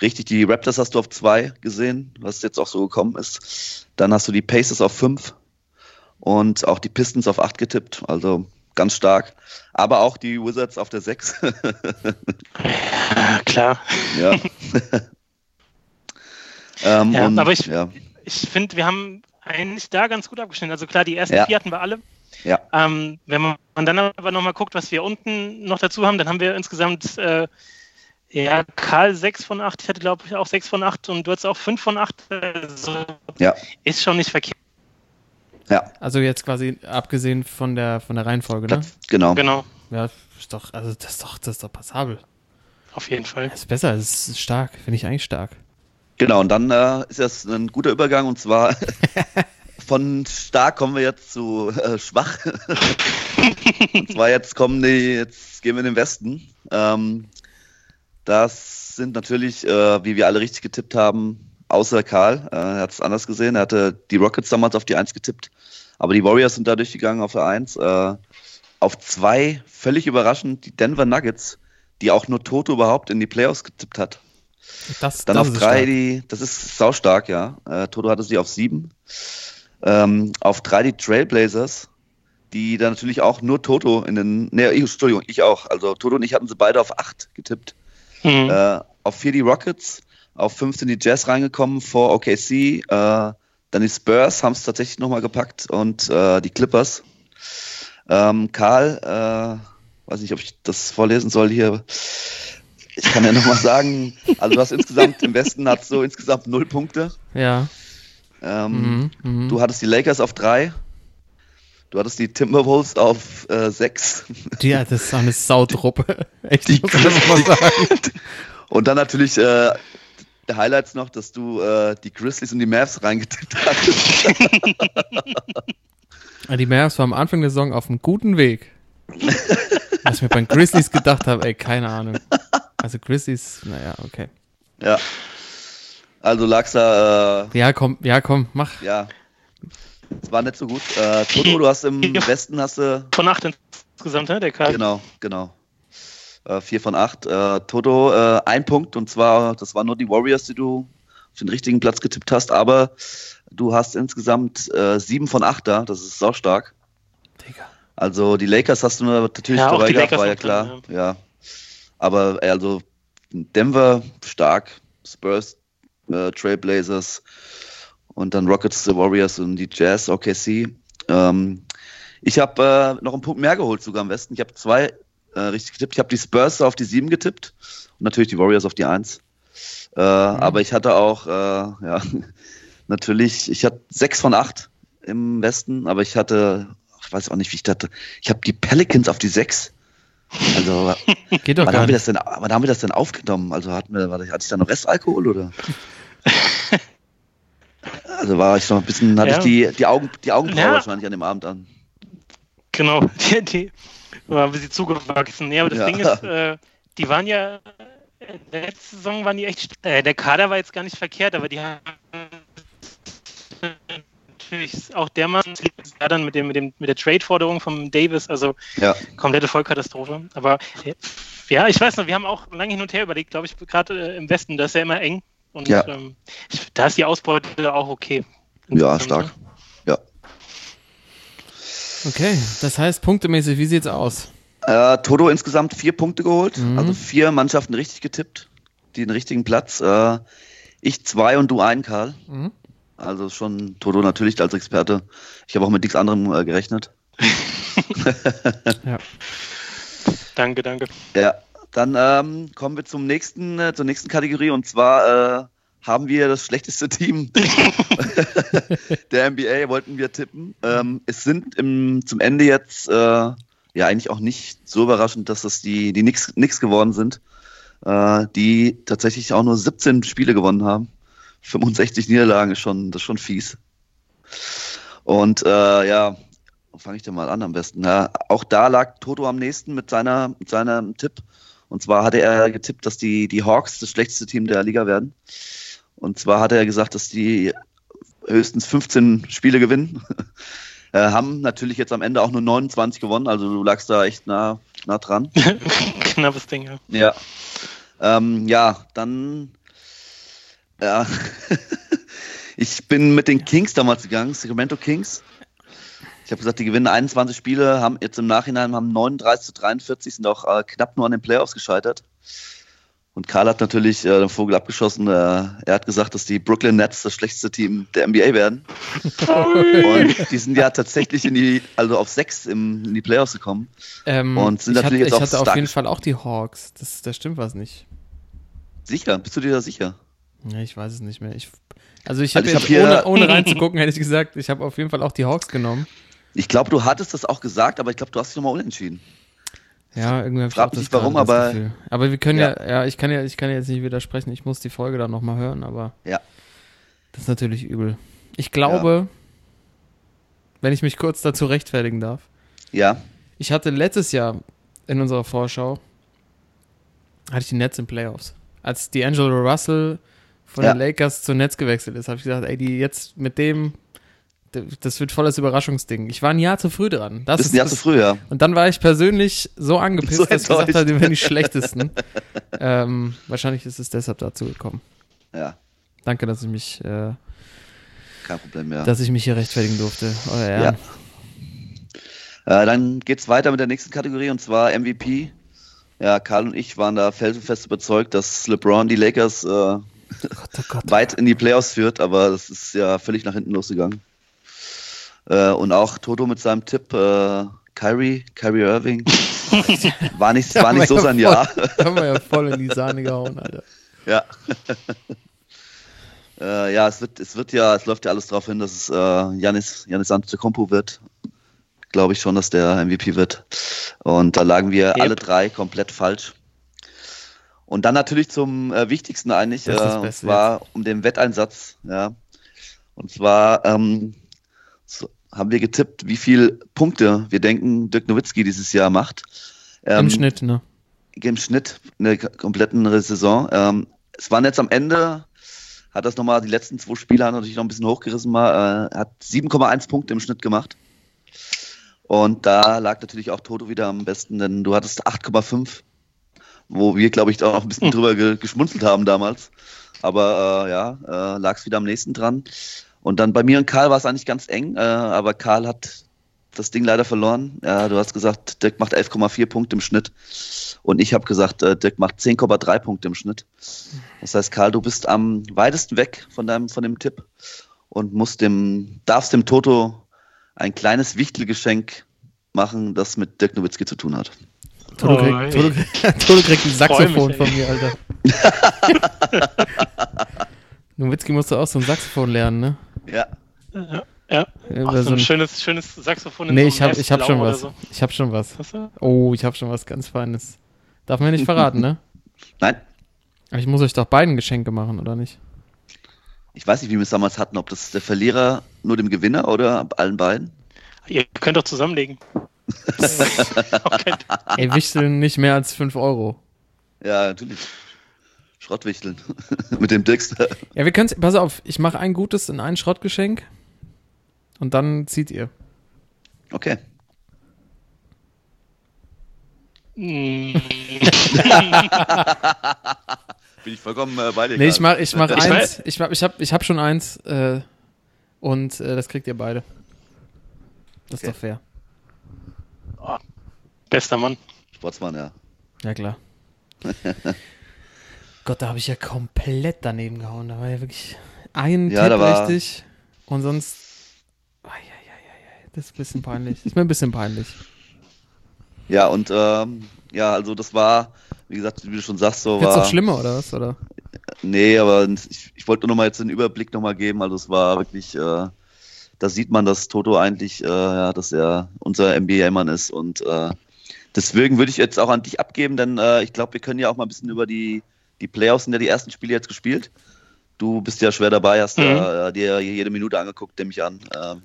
richtig, die Raptors hast du auf zwei gesehen, was jetzt auch so gekommen ist. Dann hast du die Pacers auf fünf und auch die Pistons auf acht getippt. Also ganz stark. Aber auch die Wizards auf der sechs. Ja, klar. ja. ähm, Ja, und, aber ich- ja. Ich finde, wir haben eigentlich da ganz gut abgeschnitten. Also klar, die ersten Ja. vier hatten wir alle. Ja. Ähm, wenn man dann aber nochmal guckt, was wir unten noch dazu haben, dann haben wir insgesamt, äh, ja, Karl 6 von 8, ich hatte glaube ich auch 6 von 8 und du hattest auch 5 von 8. Also Ja. ist schon nicht verkehrt. Ja, Also jetzt quasi abgesehen von der von der Reihenfolge, ne? genau. Genau, Ja, ist doch, also das ist doch, das ist doch passabel. auf jeden Fall. Das ist besser, das ist stark, finde ich eigentlich stark. Genau, und dann äh, ist das ein guter Übergang und zwar von stark kommen wir jetzt zu äh, schwach. und zwar jetzt kommen die, jetzt gehen wir in den Westen. Ähm, das sind natürlich, äh, wie wir alle richtig getippt haben, außer Karl. Äh, er hat es anders gesehen. Er hatte die Rockets damals auf die 1 getippt, aber die Warriors sind da durchgegangen auf der 1. Äh, auf 2 völlig überraschend die Denver Nuggets, die auch nur Toto überhaupt in die Playoffs getippt hat. Das, Dann das auf ist drei stark. die, das ist saustark, ja. Äh, Toto hatte sie auf sieben. Ähm, auf drei die Trailblazers, die dann natürlich auch nur Toto in den, ne, ich, Entschuldigung, ich auch. Also Toto und ich hatten sie beide auf acht getippt. Mhm. Äh, auf vier die Rockets, auf fünf sind die Jazz reingekommen, vor OKC, äh, dann die Spurs haben es tatsächlich nochmal gepackt und äh, die Clippers. Ähm, Karl, äh, weiß nicht, ob ich das vorlesen soll hier. Ich kann ja nochmal sagen, also du hast insgesamt im Westen hast du insgesamt null Punkte. Ja. Ähm, Mhm, mhm. Du hattest die Lakers auf drei. Du hattest die Timberwolves auf äh, sechs. Ja, das ist eine Sautruppe. Echt, Die ich muss das mal sagen. Und dann natürlich äh, der Highlights noch, dass du äh, die Grizzlies und die Mavs reingetippt. Ja, Die Mavs waren am Anfang der Saison auf einem guten Weg. Was ich mir beim Grizzlies gedacht habe, ey, keine Ahnung. Also Grizzlies, naja, okay. ja. Also lag's da, äh, Ja, komm, ja, komm, mach. ja. Es war nicht so gut. Äh, Toto, du hast im Westen hast du Von 8 insgesamt, ne, der Karl? Genau, genau. Äh, vier von acht. Äh, Toto, äh, ein Punkt und zwar, das waren nur die Warriors, die du auf den richtigen Platz getippt hast, aber du hast insgesamt äh, sieben von acht da, das ist saustark. Digga. Also die Lakers hast du natürlich Ja, auch dabei gehabt, war ja klar. drin, ja. Aber äh, also Denver stark, Spurs, äh, Trailblazers und dann Rockets, the Warriors und die Jazz, OKC. Ähm, ich habe äh, noch einen Punkt mehr geholt sogar am Westen. Ich habe zwei äh, richtig getippt. Ich habe die Spurs auf die sieben getippt und natürlich die Warriors auf die eins. Äh, Aber ich hatte auch, äh, ja, natürlich, ich hatte sechs von acht im Westen, aber ich hatte, ich weiß auch nicht, wie ich dachte, ich habe die Pelicans auf die sechs. Also, Geht doch wann haben, wir das denn, wann haben wir das denn aufgenommen? Also hatten wir, hatte ich da noch Restalkohol oder? Also war ich noch ein bisschen, hatte Ja. ich die, die Augen, die Augenbraue Ja. wahrscheinlich an dem Abend an. Genau, die, die war ein bisschen zugewachsen. Nee, aber das Ja. Ding ist, äh, die waren ja, letzte Saison waren die echt, äh, der Kader war jetzt gar nicht verkehrt, aber die haben natürlich auch der Mann, ja dann mit dem, mit dem, mit der Trade-Forderung von Davis, also Ja. komplette Vollkatastrophe. Aber äh, ja, ich weiß noch, wir haben auch lange hin und her überlegt, glaube ich, gerade äh, im Westen, das ist ja immer eng. Und Ja. ähm, da ist die Ausbeute auch okay. Ja, stark. Okay, das heißt, punktemäßig, wie sieht's aus? Äh, Toto insgesamt vier Punkte geholt, Mhm. also vier Mannschaften richtig getippt, die den richtigen Platz. Äh, ich zwei und du ein, Karl. Mhm. Also schon Toto natürlich als Experte. Ich habe auch mit nichts anderem äh, gerechnet. Ja. Danke, danke. Ja, dann ähm, kommen wir zum nächsten, äh, zur nächsten Kategorie und zwar äh, haben wir das schlechteste Team der NBA, wollten wir tippen. Ähm, es sind im, zum Ende jetzt äh, ja eigentlich auch nicht so überraschend, dass das die, die nix, nix geworden sind, äh, die tatsächlich auch nur 17 Spiele gewonnen haben. 65 Niederlagen ist schon, das ist schon fies. Und äh, ja, fange ich denn mal an am besten? Ja, auch da lag Toto am nächsten mit, seiner, mit seinem Tipp. Und zwar hatte er getippt, dass die, die Hawks das schlechteste Team der Liga werden. Und zwar hatte er gesagt, dass die höchstens 15 Spiele gewinnen. äh, haben natürlich jetzt am Ende auch nur 29 gewonnen, also du lagst da echt nah, nah dran. Knappes Ding, ja. Ja. Ähm, ja, dann. Ja. ich bin mit den Kings damals gegangen, Sacramento Kings. Ich habe gesagt, die gewinnen 21 Spiele, haben jetzt im Nachhinein haben 39 zu 43, sind auch äh, knapp nur an den Playoffs gescheitert. Und Karl hat natürlich äh, den Vogel abgeschossen. Äh, er hat gesagt, dass die Brooklyn Nets das schlechteste Team der NBA werden. Und die sind ja tatsächlich in die, also auf sechs im, in die Playoffs gekommen. Ähm, Und sind ich natürlich hatte, jetzt ich auch hatte auf jeden Fall auch die Hawks. Das, da stimmt was nicht. Sicher? Bist du dir da sicher? Ja, ich weiß es nicht mehr. Ich, also ich Also habe ich jetzt, hab hier- ohne, ohne reinzugucken, hätte ich gesagt, ich habe auf jeden Fall auch die Hawks genommen. Ich glaube, du hattest das auch gesagt, aber ich glaube, du hast dich nochmal unentschieden. Ja, irgendwie habe ich Frag auch warum, aber- Gefühl. Aber wir können ja. Ja. ja, ich kann ja, ich kann ja jetzt nicht widersprechen. Ich muss die Folge dann nochmal hören, aber Ja. das ist natürlich übel. Ich glaube, wenn ich mich kurz dazu rechtfertigen darf, Ja, ich hatte letztes Jahr in unserer Vorschau, hatte ich die Nets in Playoffs. Als D'Angelo Russell von Ja. den Lakers zu Nets gewechselt ist, habe ich gesagt, ey, die jetzt mit dem, das wird volles Überraschungsding. Ich war ein Jahr zu früh dran. Das bist ein Jahr das, zu früh, ja. Und dann war ich persönlich so angepisst, So dass ich gesagt habe, die wären die schlechtesten. ähm, wahrscheinlich ist es deshalb dazu gekommen. Ja, Danke, dass ich mich, äh, kein Problem, ja. dass ich mich hier rechtfertigen durfte. Euer Ehren. Äh, dann geht's weiter mit der nächsten Kategorie und zwar MVP. Ja, Karl und ich waren da felsenfest überzeugt, dass LeBron die Lakers äh, Gott, oh Gott. weit in die Playoffs führt, aber das ist ja völlig nach hinten losgegangen. Äh, und auch Toto mit seinem Tipp, äh, Kyrie, Kyrie Irving, war nicht, war nicht so sein Jahr. Da haben wir ja voll in die Sahne gehauen, Alter. Ja. äh, ja, es wird, es wird ja, es läuft ja alles darauf hin, dass es äh, Janis, Janis Antetokounmpo wird. Glaube ich schon, dass der MVP wird. Und da lagen wir Yep. alle drei komplett falsch. Und dann natürlich zum äh, Wichtigsten eigentlich, äh, und zwar um den Wetteinsatz. Ja. Und zwar ähm, haben wir getippt, wie viel Punkte wir denken, Dirk Nowitzki dieses Jahr macht. Im Ähm, Schnitt, ne? im Schnitt eine k- kompletten Saison. Ähm, es waren jetzt am Ende, hat das nochmal die letzten zwei Spiele hat natürlich noch ein bisschen hochgerissen, mal, äh, hat 7,1 Punkte im Schnitt gemacht. Und da lag natürlich auch Toto wieder am besten, denn du hattest 8,5, wo wir, glaube ich, auch noch ein bisschen drüber ge geschmunzelt haben damals. Aber äh, ja, äh, lag es wieder am nächsten dran. Und dann bei mir und Karl war es eigentlich ganz eng, äh, aber Karl hat das Ding leider verloren. Ja, du hast gesagt, Dirk macht 11,4 Punkte im Schnitt. Und ich habe gesagt, äh, Dirk macht 10,3 Punkte im Schnitt. Das heißt, Karl, du bist am weitesten weg von deinem, von dem Tipp und musst dem, darfst dem Toto ein kleines Wichtelgeschenk machen, das mit Dirk Nowitzki zu tun hat. Toto Oh, kriegt, Toto, Toto kriegt ein mich, Saxophon ey. von mir, Alter. Nowitzki musste auch so ein Saxophon lernen, ne? Ja. Ja. ja. Ach, so ein schönes, schönes Saxophon in nee, so ich einem hab, ich hab schon was. so. Ich hab schon was. Hast du? Oh, ich hab schon was ganz Feines. Darf man ja nicht verraten, ne? Nein, Aber ich muss euch doch beiden Geschenke machen, oder nicht? ich weiß nicht, wie wir es damals hatten, ob das der Verlierer nur dem Gewinner oder allen beiden. Ihr könnt doch zusammenlegen. okay. Ey, wichteln nicht mehr als 5 Euro. Ja, natürlich. Schrottwichteln. Mit dem Dickster. Ja, wir können pass auf, ich mache ein gutes in ein Schrottgeschenk und dann zieht ihr. Okay. Bin ich vollkommen äh, bei dir. Nee, ich Karl. mach, ich mach Ich eins. Ich, mach, ich, hab, ich hab schon eins äh, und äh, das kriegt ihr beide. Das ist Okay. doch fair. bester Mann. Sportsmann, ja. Ja, klar. Gott, da habe ich ja komplett daneben gehauen. Da war ja wirklich ein Ja, Tipp richtig und sonst. Eieieiei, Das ist ein bisschen peinlich. Ist mir ein bisschen peinlich. Ja, und ähm, ja, also das war, wie gesagt, wie du schon sagst, so Wird's war. noch schlimmer, oder was? Oder? Nee, aber ich, ich wollte nur noch mal jetzt den Überblick noch mal geben. Also es war wirklich, äh, da sieht man, dass Toto eigentlich, äh, ja, dass er unser NBA-Mann ist und äh, deswegen würde ich jetzt auch an dich abgeben, denn äh, ich glaube, wir können ja auch mal ein bisschen über die, die Playoffs, sind ja die ersten Spiele jetzt gespielt. Du bist ja schwer dabei, hast Mhm. ja, äh, dir jede Minute angeguckt, nehme ich an. Ähm,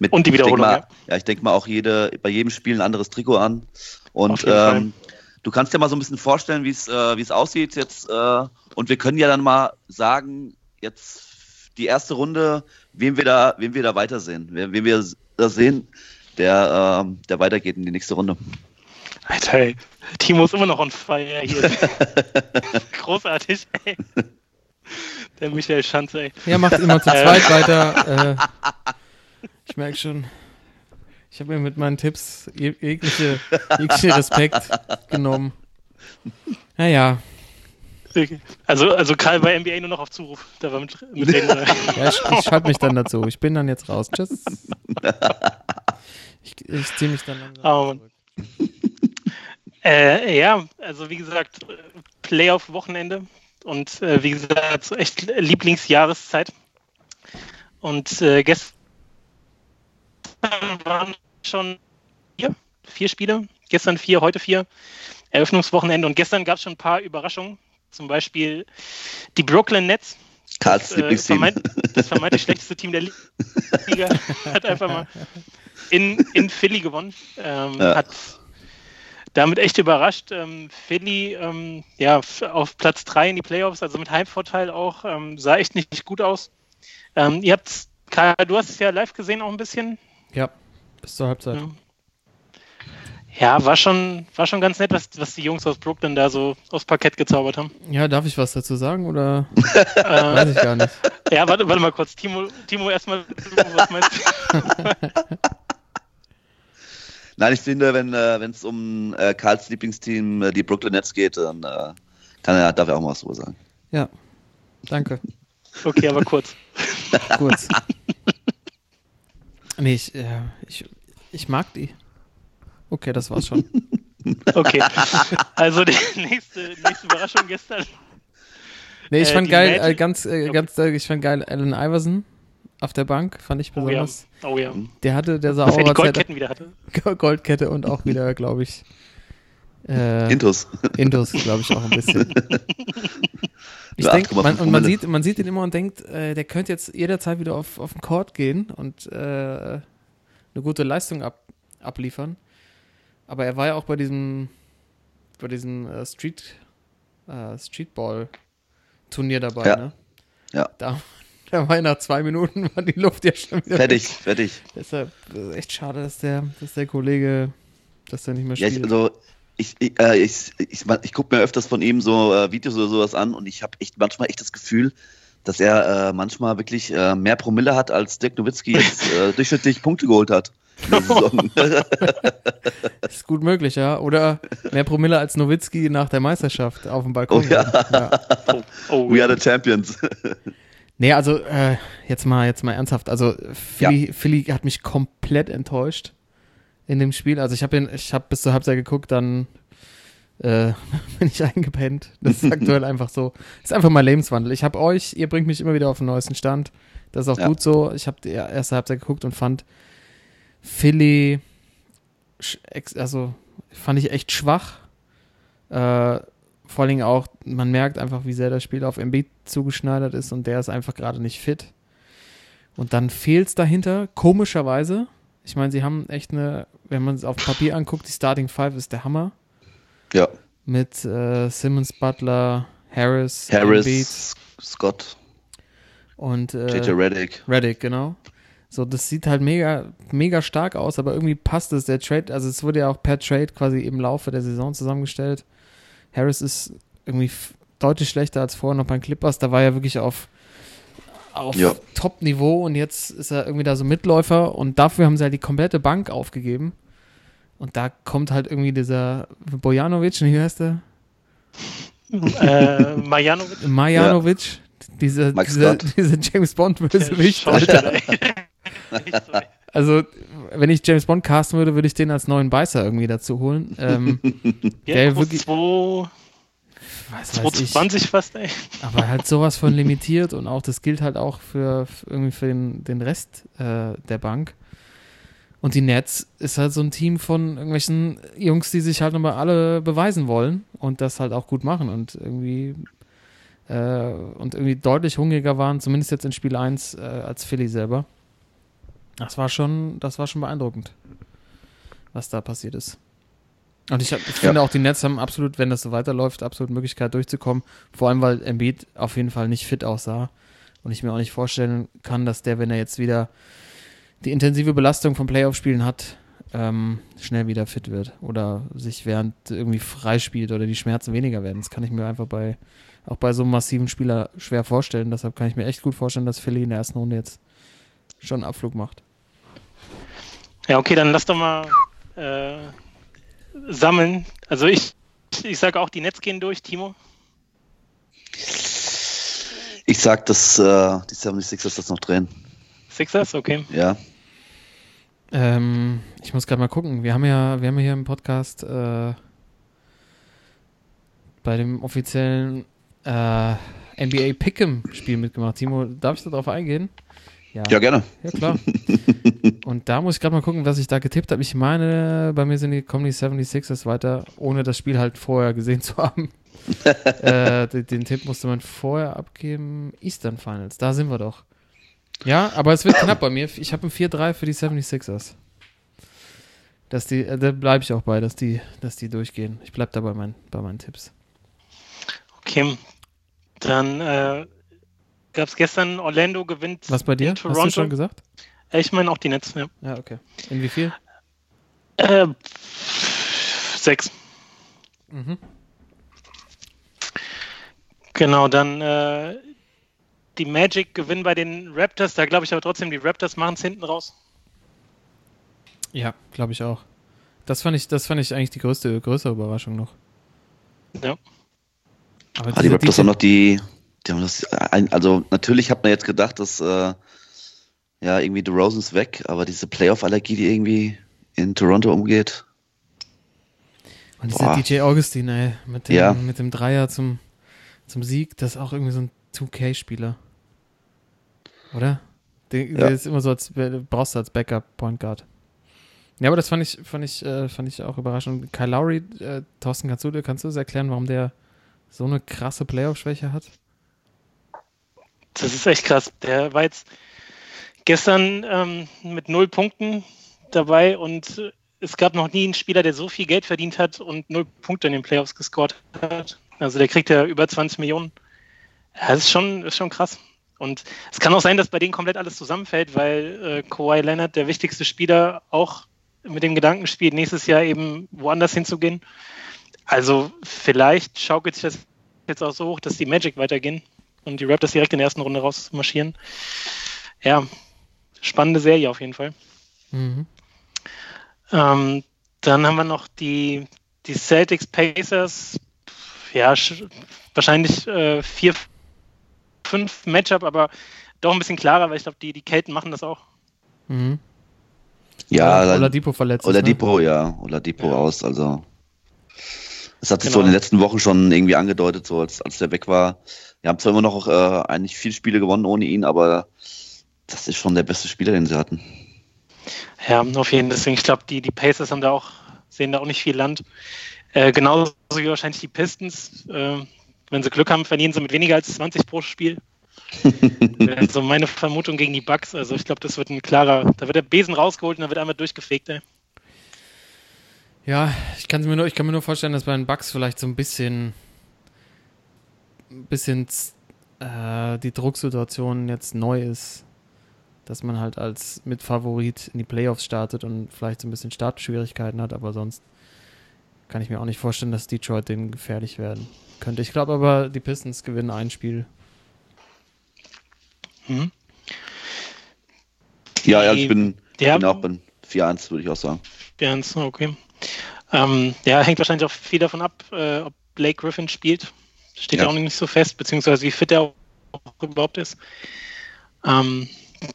mit, Und die Wiederholung, mal, ja. ja. ich denke mal auch jede, bei jedem Spiel ein anderes Trikot an. Und ähm, du kannst dir mal so ein bisschen vorstellen, wie es äh, wie es aussieht jetzt. Äh, und wir können ja dann mal sagen, jetzt die erste Runde, wem wir da, wem wir da weitersehen, wen, wen wir da sehen, der, ähm, der weitergeht in die nächste Runde. Alter, ey. Timo ist immer noch on fire hier. Großartig, ey. Der Michael Schanze, ey. Ja, macht immer zu Äh. zweit weiter. Äh, ich merke schon, ich habe mir mit meinen Tipps je- jegliche, jegliche Respekt genommen. Naja, Also, also Karl bei NBA nur noch auf Zuruf. Da war mit, mit ja, ich, ich schalte mich dann dazu. Ich bin dann jetzt raus. Tschüss. Ich, ich ziehe mich dann langsam Oh, Mann. zurück. Äh, ja, also wie gesagt, Playoff-Wochenende und äh, wie gesagt, so echt Lieblingsjahreszeit. Und äh, gestern waren schon vier, vier Spiele. Gestern vier, heute vier. Eröffnungswochenende und gestern gab es schon ein paar Überraschungen. Zum Beispiel die Brooklyn Nets, Karls äh, Lieblingsteam. vermeint, das vermeintlich schlechteste Team der Li- Liga, hat einfach mal in, in Philly gewonnen. Ähm, Ja. Hat damit echt überrascht. Ähm, Philly ähm, ja, auf Platz 3 in die Playoffs, also mit Heimvorteil auch, ähm, sah echt nicht gut aus. Ähm, ihr habt, Karl, du hast es ja live gesehen auch ein bisschen. Ja, bis zur Halbzeit. Ja. Ja, war schon, war schon ganz nett, was, was die Jungs aus Brooklyn da so aufs Parkett gezaubert haben. Ja, darf ich was dazu sagen oder Äh, weiß ich gar nicht? ja, warte, warte mal kurz. Timo, Timo erstmal, was meinst du? Nein, ich finde, wenn äh, es um äh, Karls Lieblingsteam, äh, die Brooklyn Nets geht, dann äh, kann er, darf er auch mal was drüber sagen. Ja, danke. Okay, aber kurz. Kurz. Nee, ich, äh, ich, ich mag die. Okay, das war's schon. Okay. Also die nächste, nächste Überraschung gestern. Nee, ich Äh, fand geil, äh, ganz, äh, ganz, äh, ich fand geil, Allen Iverson auf der Bank, fand ich Oh ja. besonders. Oh ja. Der hatte, der sah Dass auch er die Goldketten wieder hatte. Goldkette und auch wieder, glaube ich, äh, Intus. Indus, glaube ich, auch ein bisschen. Ich 8,5 man, und man sieht, man sieht ihn immer und denkt, äh, der könnte jetzt jederzeit wieder auf, auf den Court gehen und äh, eine gute Leistung ab, abliefern. Aber er war ja auch bei diesem, bei diesem äh, Street, äh, Streetball-Turnier dabei, Ja. ne? Ja. Da, da war ja nach zwei Minuten war die Luft ja schon wieder Fertig, weg. fertig. Deshalb äh, echt schade, dass der, dass der Kollege, dass der nicht mehr Ja, spielt. ich, also ich, ich, äh, ich, ich, ich gucke mir öfters von ihm so äh, Videos oder sowas an und ich habe echt manchmal echt das Gefühl, dass er äh, manchmal wirklich äh, mehr Promille hat, als Dirk Nowitzki jetzt äh, durchschnittlich Punkte geholt hat. Saison. Ist gut möglich, ja. Oder mehr Promille als Nowitzki nach der Meisterschaft auf dem Balkon. Oh ja. ja. Oh, oh We ja. are the champions. Nee, also äh, jetzt mal jetzt mal ernsthaft. Also Philly, Philly hat mich komplett enttäuscht in dem Spiel. Also ich habe ich habe bis zur Halbzeit geguckt, dann äh, bin ich eingepennt. Das ist aktuell einfach so. Ist einfach mein Lebenswandel. Ich habe euch, ihr bringt mich immer wieder auf den neuesten Stand. Das ist auch Ja. gut so. Ich habe die erste Halbzeit geguckt und fand Philly, also fand ich echt schwach. Äh, vor allen Dingen auch, man merkt einfach, wie sehr das Spiel auf MB zugeschneidert ist und der ist einfach gerade nicht fit. Und dann fehlt es dahinter, komischerweise. Ich meine, sie haben echt eine, wenn man es auf Papier anguckt, die Starting Five ist der Hammer. ja. Mit äh, Simmons, Butler, Harris, Harris, Embiid Scott, und äh, JJ Redick. Reddick, genau. So, das sieht halt mega, mega stark aus, aber irgendwie passt es. Der Trade, also es wurde ja auch per Trade quasi im Laufe der Saison zusammengestellt. Harris ist irgendwie deutlich schlechter als vorher noch beim Clippers. Da war er wirklich auf, auf Ja. Top-Niveau und jetzt ist er irgendwie da so Mitläufer und dafür haben sie halt die komplette Bank aufgegeben. Und da kommt halt irgendwie dieser Bojanovic, wie heißt der? äh, Marjanovic. Majanovic, dieser, Mike dieser, Scott. dieser James Bond-Bösewicht, Alter. Also, wenn ich James Bond casten würde, würde ich den als neuen Beißer irgendwie dazu holen. Ähm, Ja, Der wirklich- 2, was weiß ich. 220 fast, ey. Aber halt sowas von limitiert und auch, das gilt halt auch für, für irgendwie für den, den Rest äh, der Bank. Und die Nets ist halt so ein Team von irgendwelchen Jungs, die sich halt nochmal alle beweisen wollen und das halt auch gut machen und irgendwie äh, und irgendwie deutlich hungriger waren, zumindest jetzt in Spiel 1 äh, als Philly selber. Das war schon, das war schon beeindruckend, was da passiert ist. Und ich, hab, ich finde auch, die Nets haben absolut, wenn das so weiterläuft, absolut Möglichkeit durchzukommen. Vor allem, weil Embiid auf jeden Fall nicht fit aussah. Und ich mir auch nicht vorstellen kann, dass der, wenn er jetzt wieder die intensive Belastung von Playoff-Spielen hat, ähm, schnell wieder fit wird. Oder sich während irgendwie freispielt oder die Schmerzen weniger werden. Das kann ich mir einfach bei, auch bei so einem massiven Spieler schwer vorstellen. Deshalb kann ich mir echt gut vorstellen, dass Philly in der ersten Runde jetzt schon einen Abflug macht. Ja, okay, dann lass doch mal äh, sammeln. Also ich, ich sage auch, die Nets gehen durch, Timo. Ich sag, dass äh, die 76ers das noch drehen. Sixers, okay. Ja. Ähm, ich muss gerade mal gucken. Wir haben ja, wir haben ja hier im Podcast äh, bei dem offiziellen äh, NBA Pick'em-Spiel mitgemacht. Timo, darf ich da drauf eingehen? Ja, gerne. Ja, klar. Und da muss ich gerade mal gucken, was ich da getippt habe. Ich meine, bei mir sind die, kommen die 76ers weiter, ohne das Spiel halt vorher gesehen zu haben. äh, den, den Tipp musste man vorher abgeben. Eastern Finals, da sind wir doch. Ja, aber es wird knapp bei mir. Ich habe ein 4-3 für die 76ers. Dass die, äh, da bleibe ich auch bei, dass die, dass die durchgehen. Ich bleibe da bei, mein, bei meinen Tipps. Okay. Dann äh, gab es gestern Orlando gewinnt Was bei dir? in Hast du Toronto. schon gesagt? Ich meine auch die Nets, ja. Ja, okay. In wie viel? Äh, sechs. Mhm. Genau, dann äh, die Magic gewinnen bei den Raptors. Da glaube ich aber trotzdem, die Raptors machen es hinten raus. Ja, glaube ich auch. Das fand ich, das fand ich eigentlich die größte, größere Überraschung noch. Ja. Aber Ah, die Raptors haben noch die, also natürlich hat man jetzt gedacht, dass äh, ja irgendwie DeRozan ist weg, aber diese Playoff-Allergie, die irgendwie in Toronto umgeht, Und dieser. DJ Augustin, ey, mit dem, Ja. mit dem Dreier zum, zum Sieg, das ist auch irgendwie so ein 2K-Spieler. Oder? Der, Ja. der ist immer so, als brauchst du als Backup-Point Guard. Ja, aber das fand ich, fand ich, äh, fand ich auch überraschend. Kyle Lowry, äh, Thorsten, kannst du, kannst du das erklären, warum der so eine krasse Playoff-Schwäche hat? Das ist echt krass. Der war jetzt gestern ähm, mit null Punkten dabei und äh, es gab noch nie einen Spieler, der so viel Geld verdient hat und null Punkte in den Playoffs gescored hat. Also der kriegt ja über 20 Millionen. Das ist schon, ist schon krass. Und es kann auch sein, dass bei denen komplett alles zusammenfällt, weil äh, Kawhi Leonard, der wichtigste Spieler, auch mit dem Gedanken spielt, nächstes Jahr eben woanders hinzugehen. Also vielleicht schaukelt sich das jetzt auch so hoch, dass die Magic weitergehen und die Raptors direkt in der ersten Runde rausmarschieren. Ja, spannende Serie auf jeden Fall. Mhm. Ähm, dann haben wir noch die, die Celtics Pacers. Ja, sch- wahrscheinlich äh, 4, 5 Matchup, aber doch ein bisschen klarer, weil ich glaube, die, die Kelten machen das auch. Mhm. ja, Oder dann- Depot verletzt. oder ist, ne? Depot, ja, oder Depot Ja. aus, also. Das hat sich Genau. so in den letzten Wochen schon irgendwie angedeutet, so als, als der weg war. Wir haben zwar immer noch äh, eigentlich viele Spiele gewonnen ohne ihn, aber das ist schon der beste Spieler, den sie hatten. Ja, auf jeden Fall. Deswegen, ich glaube, die, die Pacers haben da auch, sehen da auch nicht viel Land. Äh, genauso wie wahrscheinlich die Pistons. Äh, wenn sie Glück haben, verlieren sie mit weniger als 20 pro Spiel. Wäre so meine Vermutung gegen die Bucks. Also ich glaube, das wird ein klarer, da wird der Besen rausgeholt und da wird einmal durchgefegt. Ey. Ja, ich kann mir nur, ich kann mir nur vorstellen, dass bei den Bucks vielleicht so ein bisschen ein bisschen äh, die Drucksituation jetzt neu ist, dass man halt als Mitfavorit in die Playoffs startet und vielleicht so ein bisschen Startschwierigkeiten hat, aber sonst kann ich mir auch nicht vorstellen, dass Detroit denen gefährlich werden könnte. Ich glaube aber, die Pistons gewinnen ein Spiel. Mhm. Ja, ja, ich bin, ja, bin auch bei 4-1, würde ich auch sagen. 4-1, okay. Ähm, ja, hängt wahrscheinlich auch viel davon ab, äh, ob Blake Griffin spielt. Steht ja auch nicht so fest, beziehungsweise wie fit er auch überhaupt ist. Ähm,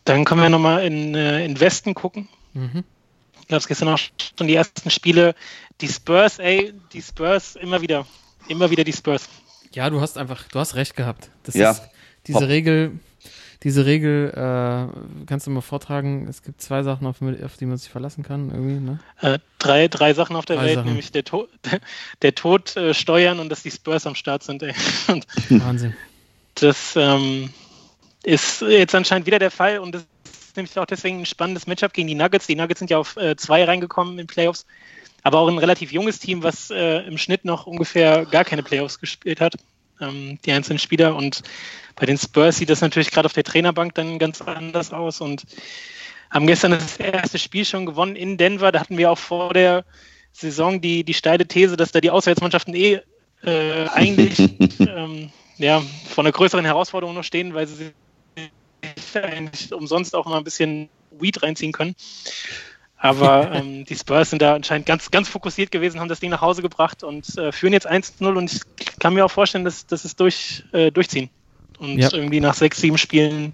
dann können wir nochmal in, äh, in Westen gucken. Mhm. Ich glaube, es gestern auch schon die ersten Spiele. Die Spurs, ey, die Spurs immer wieder. Immer wieder die Spurs. Ja, du hast einfach, du hast recht gehabt. Das ja. ist diese Pop. Regel, diese Regel, äh, kannst du mal vortragen, es gibt zwei Sachen, auf, auf die man sich verlassen kann, irgendwie, ne? Äh, drei, drei Sachen auf der drei Welt, Sachen. nämlich der, to der Tod äh, steuern und dass die Spurs am Start sind. Wahnsinn. Das ähm, ist jetzt anscheinend wieder der Fall und das ist nämlich auch deswegen ein spannendes Matchup gegen die Nuggets. Die Nuggets sind ja auf äh, zwei reingekommen in Playoffs, aber auch ein relativ junges Team, was äh, im Schnitt noch ungefähr gar keine Playoffs gespielt hat, ähm, die einzelnen Spieler und bei den Spurs sieht das natürlich gerade auf der Trainerbank dann ganz anders aus und haben gestern das erste Spiel schon gewonnen in Denver. Da hatten wir auch vor der Saison die, die steile These, dass da die Auswärtsmannschaften eh äh, eigentlich ähm, ja, vor einer größeren Herausforderung noch stehen, weil sie sich eigentlich umsonst auch mal ein bisschen Weed reinziehen können. Aber ähm, die Spurs sind da anscheinend ganz, ganz fokussiert gewesen, haben das Ding nach Hause gebracht und äh, führen jetzt 1-0 und ich kann mir auch vorstellen, dass, dass es durch, äh, durchziehen und ja. irgendwie nach sechs, sieben Spielen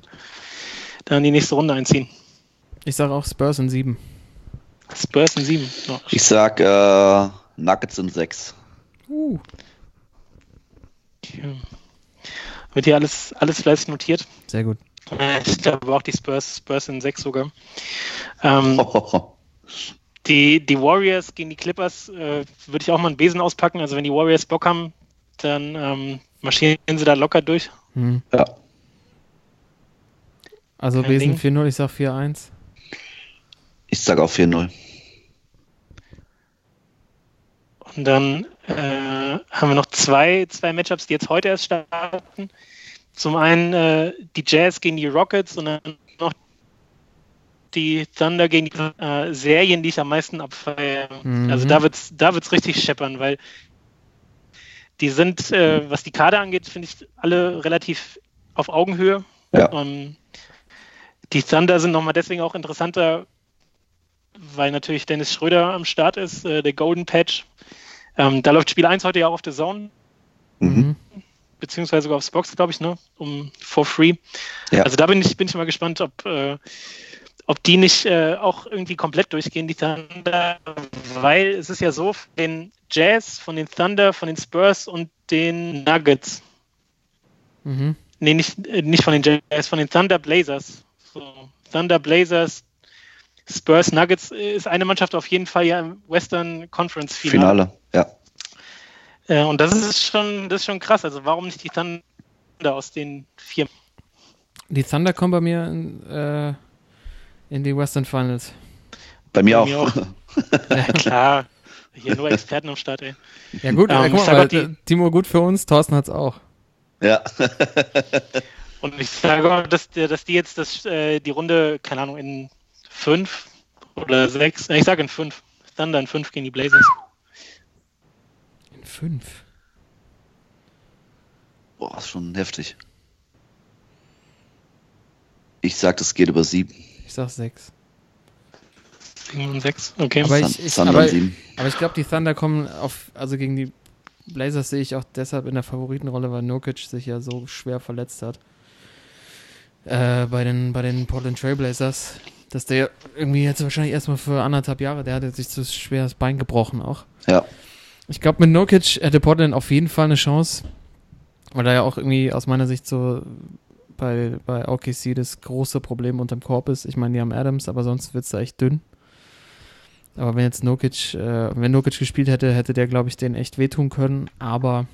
dann die nächste Runde einziehen. Ich sage auch Spurs in sieben. Spurs in sieben. Oh. Ich sag äh, Nuggets in sechs. Uh. Ja. Wird hier alles, alles fleißig notiert. Sehr gut. Äh, ich glaube auch die Spurs, Spurs in sechs sogar. Ähm, oh. die, die Warriors gegen die Clippers äh, würde ich auch mal einen Besen auspacken. Also wenn die Warriors Bock haben, dann ähm, marschieren sie da locker durch. Hm. Ja. Also Kein Besen 4-0, ich sag 4-1. Ich sag auch 4-0. Und dann äh, haben wir noch zwei, zwei Matchups, die jetzt heute erst starten. Zum einen äh, die Jazz gegen die Rockets und dann noch die Thunder gegen die äh, Serien, die ich am meisten abfeiere. Mhm. Also da wird es da wird's richtig scheppern, weil die sind, äh, was die Kader angeht, finde ich alle relativ auf Augenhöhe. Ja. Um, die Thunder sind nochmal deswegen auch interessanter, weil natürlich Dennis Schröder am Start ist, äh, der Golden Patch. Ähm, da läuft Spiel 1 heute ja auch auf der Zone. Mhm. Beziehungsweise sogar aufs Box, glaube ich, ne? Um for free. Ja. Also da bin ich, bin ich mal gespannt, ob, äh, ob die nicht äh, auch irgendwie komplett durchgehen, die Thunder, weil es ist ja so, von den Jazz, von den Thunder, von den Spurs und den Nuggets. Mhm. Nee, nicht, äh, nicht von den Jazz, von den Thunder Blazers. So, Thunder Blazers, Spurs Nuggets ist eine Mannschaft auf jeden Fall ja im Western Conference Finale. Finale, ja. Äh, und das ist schon, das ist schon krass. Also warum nicht die Thunder aus den vier? Die Thunder kommen bei mir in, äh, in die Western Finals. Bei mir bei auch. Mir auch. ja, klar. Hier nur Experten am Start, ey. Ja gut, ähm, guck mal, die, Timo gut für uns, Thorsten hat's auch. Ja. Und ich sage auch, dass, dass die jetzt das, äh, die Runde, keine Ahnung, in fünf oder sechs, ich sage in fünf. Thunder in fünf gegen die Blazers. Fünf? Boah, ist schon heftig. Ich sag, das geht über sieben. Ich sag sechs. Sechs, okay. Aber ich, ich, aber, aber ich glaube, die Thunder kommen auf, also gegen die Blazers sehe ich auch deshalb in der Favoritenrolle, weil Nurkic sich ja so schwer verletzt hat. Äh, bei, den, bei den Portland Trailblazers, dass der irgendwie jetzt wahrscheinlich erstmal für anderthalb Jahre, der hat sich das Bein gebrochen auch. Ja. Ich glaube, mit Nurkic hätte Portland auf jeden Fall eine Chance, weil da ja auch irgendwie aus meiner Sicht so bei, bei OKC das große Problem unterm Korb ist. Ich meine, die haben Adams, aber sonst wird es da echt dünn. Aber wenn jetzt Nokic, äh, wenn Nokic gespielt hätte, hätte der, glaube ich, den echt wehtun können. Aber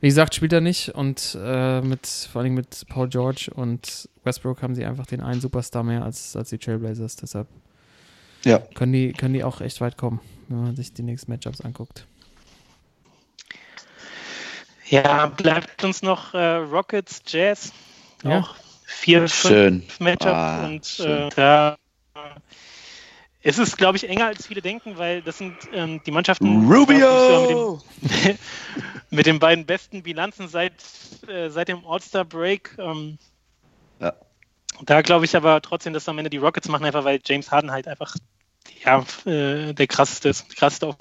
wie gesagt, spielt er nicht und äh, mit, vor allem mit Paul George und Westbrook haben sie einfach den einen Superstar mehr als, als die Trailblazers. Deshalb ja. können, die, können die auch echt weit kommen, wenn man sich die nächsten Matchups anguckt. Ja, bleibt uns noch äh, Rockets, Jazz. Ja. Auch vier, Schön. fünf Matchups. Ah, und schön. äh, da ist es, glaube ich, enger als viele denken, weil das sind ähm, die Mannschaften Rubio! mit, dem, mit den beiden besten Bilanzen seit, äh, seit dem All-Star-Break. Ähm, Ja. Da glaube ich aber trotzdem, dass am Ende die Rockets machen, einfach weil James Harden halt einfach ja, äh, der krasseste krasseste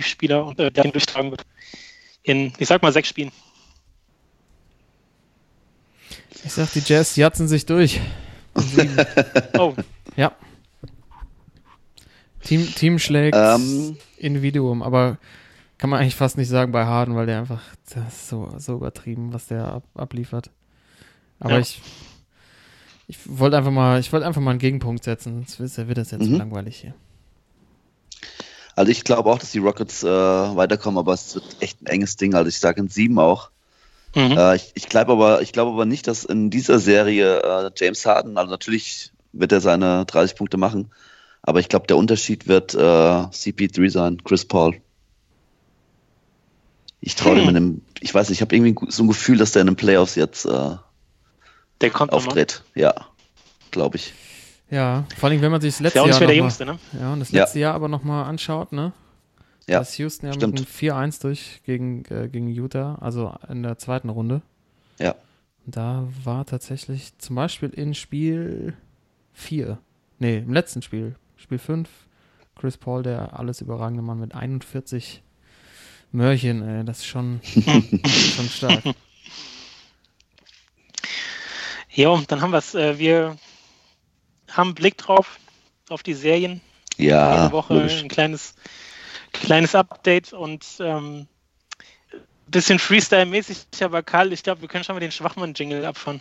Spieler und äh, der ihn durchtragen wird. In, ich sag mal, sechs Spielen. Ich sag, die Jazz jatzen sich durch. Oh, Ja. Team, Team schlägt Ähm, Individuum, aber kann man eigentlich fast nicht sagen bei Harden, weil der einfach das ist so, so übertrieben, was der ab, abliefert. Aber Ja. ich, ich wollte einfach mal, ich wollte einfach mal einen Gegenpunkt setzen, sonst wird- das jetzt Mhm. zu langweilig hier. Also ich glaube auch, dass die Rockets äh, weiterkommen, aber es wird echt ein enges Ding. Also ich sage in sieben auch. mhm. Äh, ich ich glaube aber, ich glaube aber nicht, dass in dieser Serie äh, James Harden, also natürlich wird er seine 30 Punkte machen, aber ich glaube, der Unterschied wird äh, CP3 sein, Chris Paul. Ich traue dem Hm. in einem, ich weiß nicht, ich habe irgendwie so ein Gefühl, dass der in den Playoffs jetzt äh, der kommt auftritt. Ja, glaube ich. Ja, vor allem, wenn man sich das Ist letzte ja auch nicht Jahr mehr der mal, Jüngste, ne? ja, und das Ja. letzte Jahr aber nochmal anschaut, ne? Ja, Da ist Houston ja stimmt. mit einem 4-1 durch gegen, äh, gegen Utah, also in der zweiten Runde. Ja. Und da war tatsächlich zum Beispiel in Spiel 4, nee, im letzten Spiel, Spiel 5, Chris Paul, der alles überragende Mann mit 41 Mörchen, ey, das ist schon, schon stark. Jo, dann haben wir es. Äh, wir haben einen Blick drauf, auf die Serien. Ja, Jede Woche logisch. ein kleines, kleines Update und ähm, bisschen Freestyle-mäßig, aber Karl, ich glaube, wir können schon mal den Schwachmann-Jingle abfahren.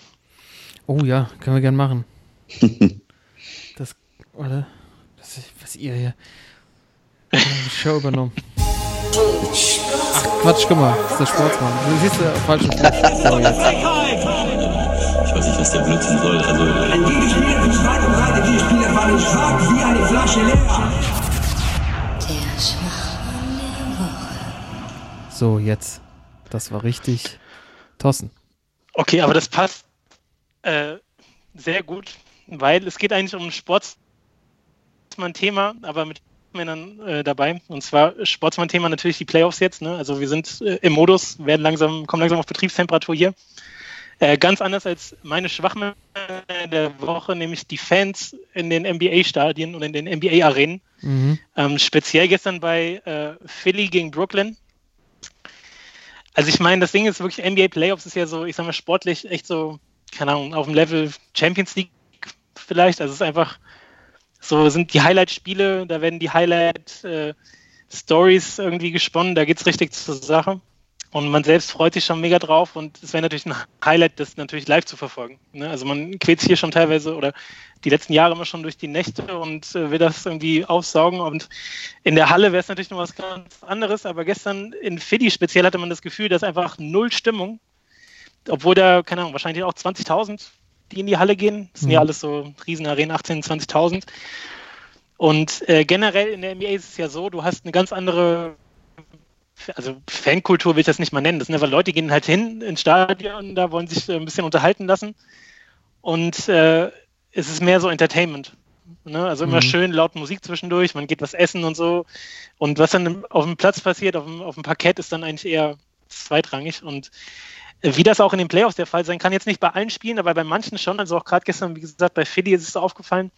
Oh ja, können wir gern machen. Das, oder? Das ist, was ihr hier. Die Show übernommen. Ach Quatsch, guck mal, das ist der Sportsmann. Du siehst ja falschen Fuß. So, jetzt. Ich weiß nicht, was der Blödsinn soll. Also, Ein Gegenspieler für Schwein und Breite, die Spieler fallen schwach wie eine Flasche leer. Der Schwachmann der Woche. So, jetzt. Das war richtig. Tossen. Okay, aber das passt äh, sehr gut, weil es geht eigentlich um ein Sportsmann-Thema, aber mit Männern äh, dabei. Und zwar Sportsmann-Thema natürlich die Playoffs jetzt. Ne? Also wir sind äh, im Modus, werden langsam, kommen langsam auf Betriebstemperatur hier. Äh, ganz anders als meine Schwachmänner der Woche, nämlich die Fans in den NBA-Stadien und in den NBA-Arenen. Mhm. Ähm, speziell gestern bei äh, Philly gegen Brooklyn. Also ich meine, das Ding ist wirklich, NBA Playoffs ist ja so, ich sag mal, sportlich echt so, keine Ahnung, auf dem Level Champions League vielleicht. Also es ist einfach so, sind die Highlight-Spiele, da werden die Highlight-Stories irgendwie gesponnen, da geht's richtig zur Sache. Und man selbst freut sich schon mega drauf und es wäre natürlich ein Highlight, das natürlich live zu verfolgen. Ne? Also man quält sich hier schon teilweise oder die letzten Jahre immer schon durch die Nächte und äh, will das irgendwie aufsaugen. Und in der Halle wäre es natürlich noch was ganz anderes, aber gestern in Philly speziell hatte man das Gefühl, dass einfach null Stimmung, obwohl da, keine Ahnung, wahrscheinlich auch 20.000, die in die Halle gehen. Das sind ja Mhm. alles so Riesenarenen, 18.000, 20.000. Und äh, generell in der NBA ist es ja so, du hast eine ganz andere also Fankultur will ich das nicht mal nennen. Das sind einfach Leute, die gehen halt hin ins Stadion, da wollen sich äh, ein bisschen unterhalten lassen. Und äh, es ist mehr so Entertainment. Ne? Also immer Mhm. schön laut Musik zwischendurch, man geht was essen und so. Und was dann auf dem Platz passiert, auf dem, auf dem Parkett, ist dann eigentlich eher zweitrangig. Und äh, wie das auch in den Playoffs der Fall sein kann, jetzt nicht bei allen Spielen, aber bei manchen schon. Also auch gerade gestern, wie gesagt, bei Philly ist es aufgefallen,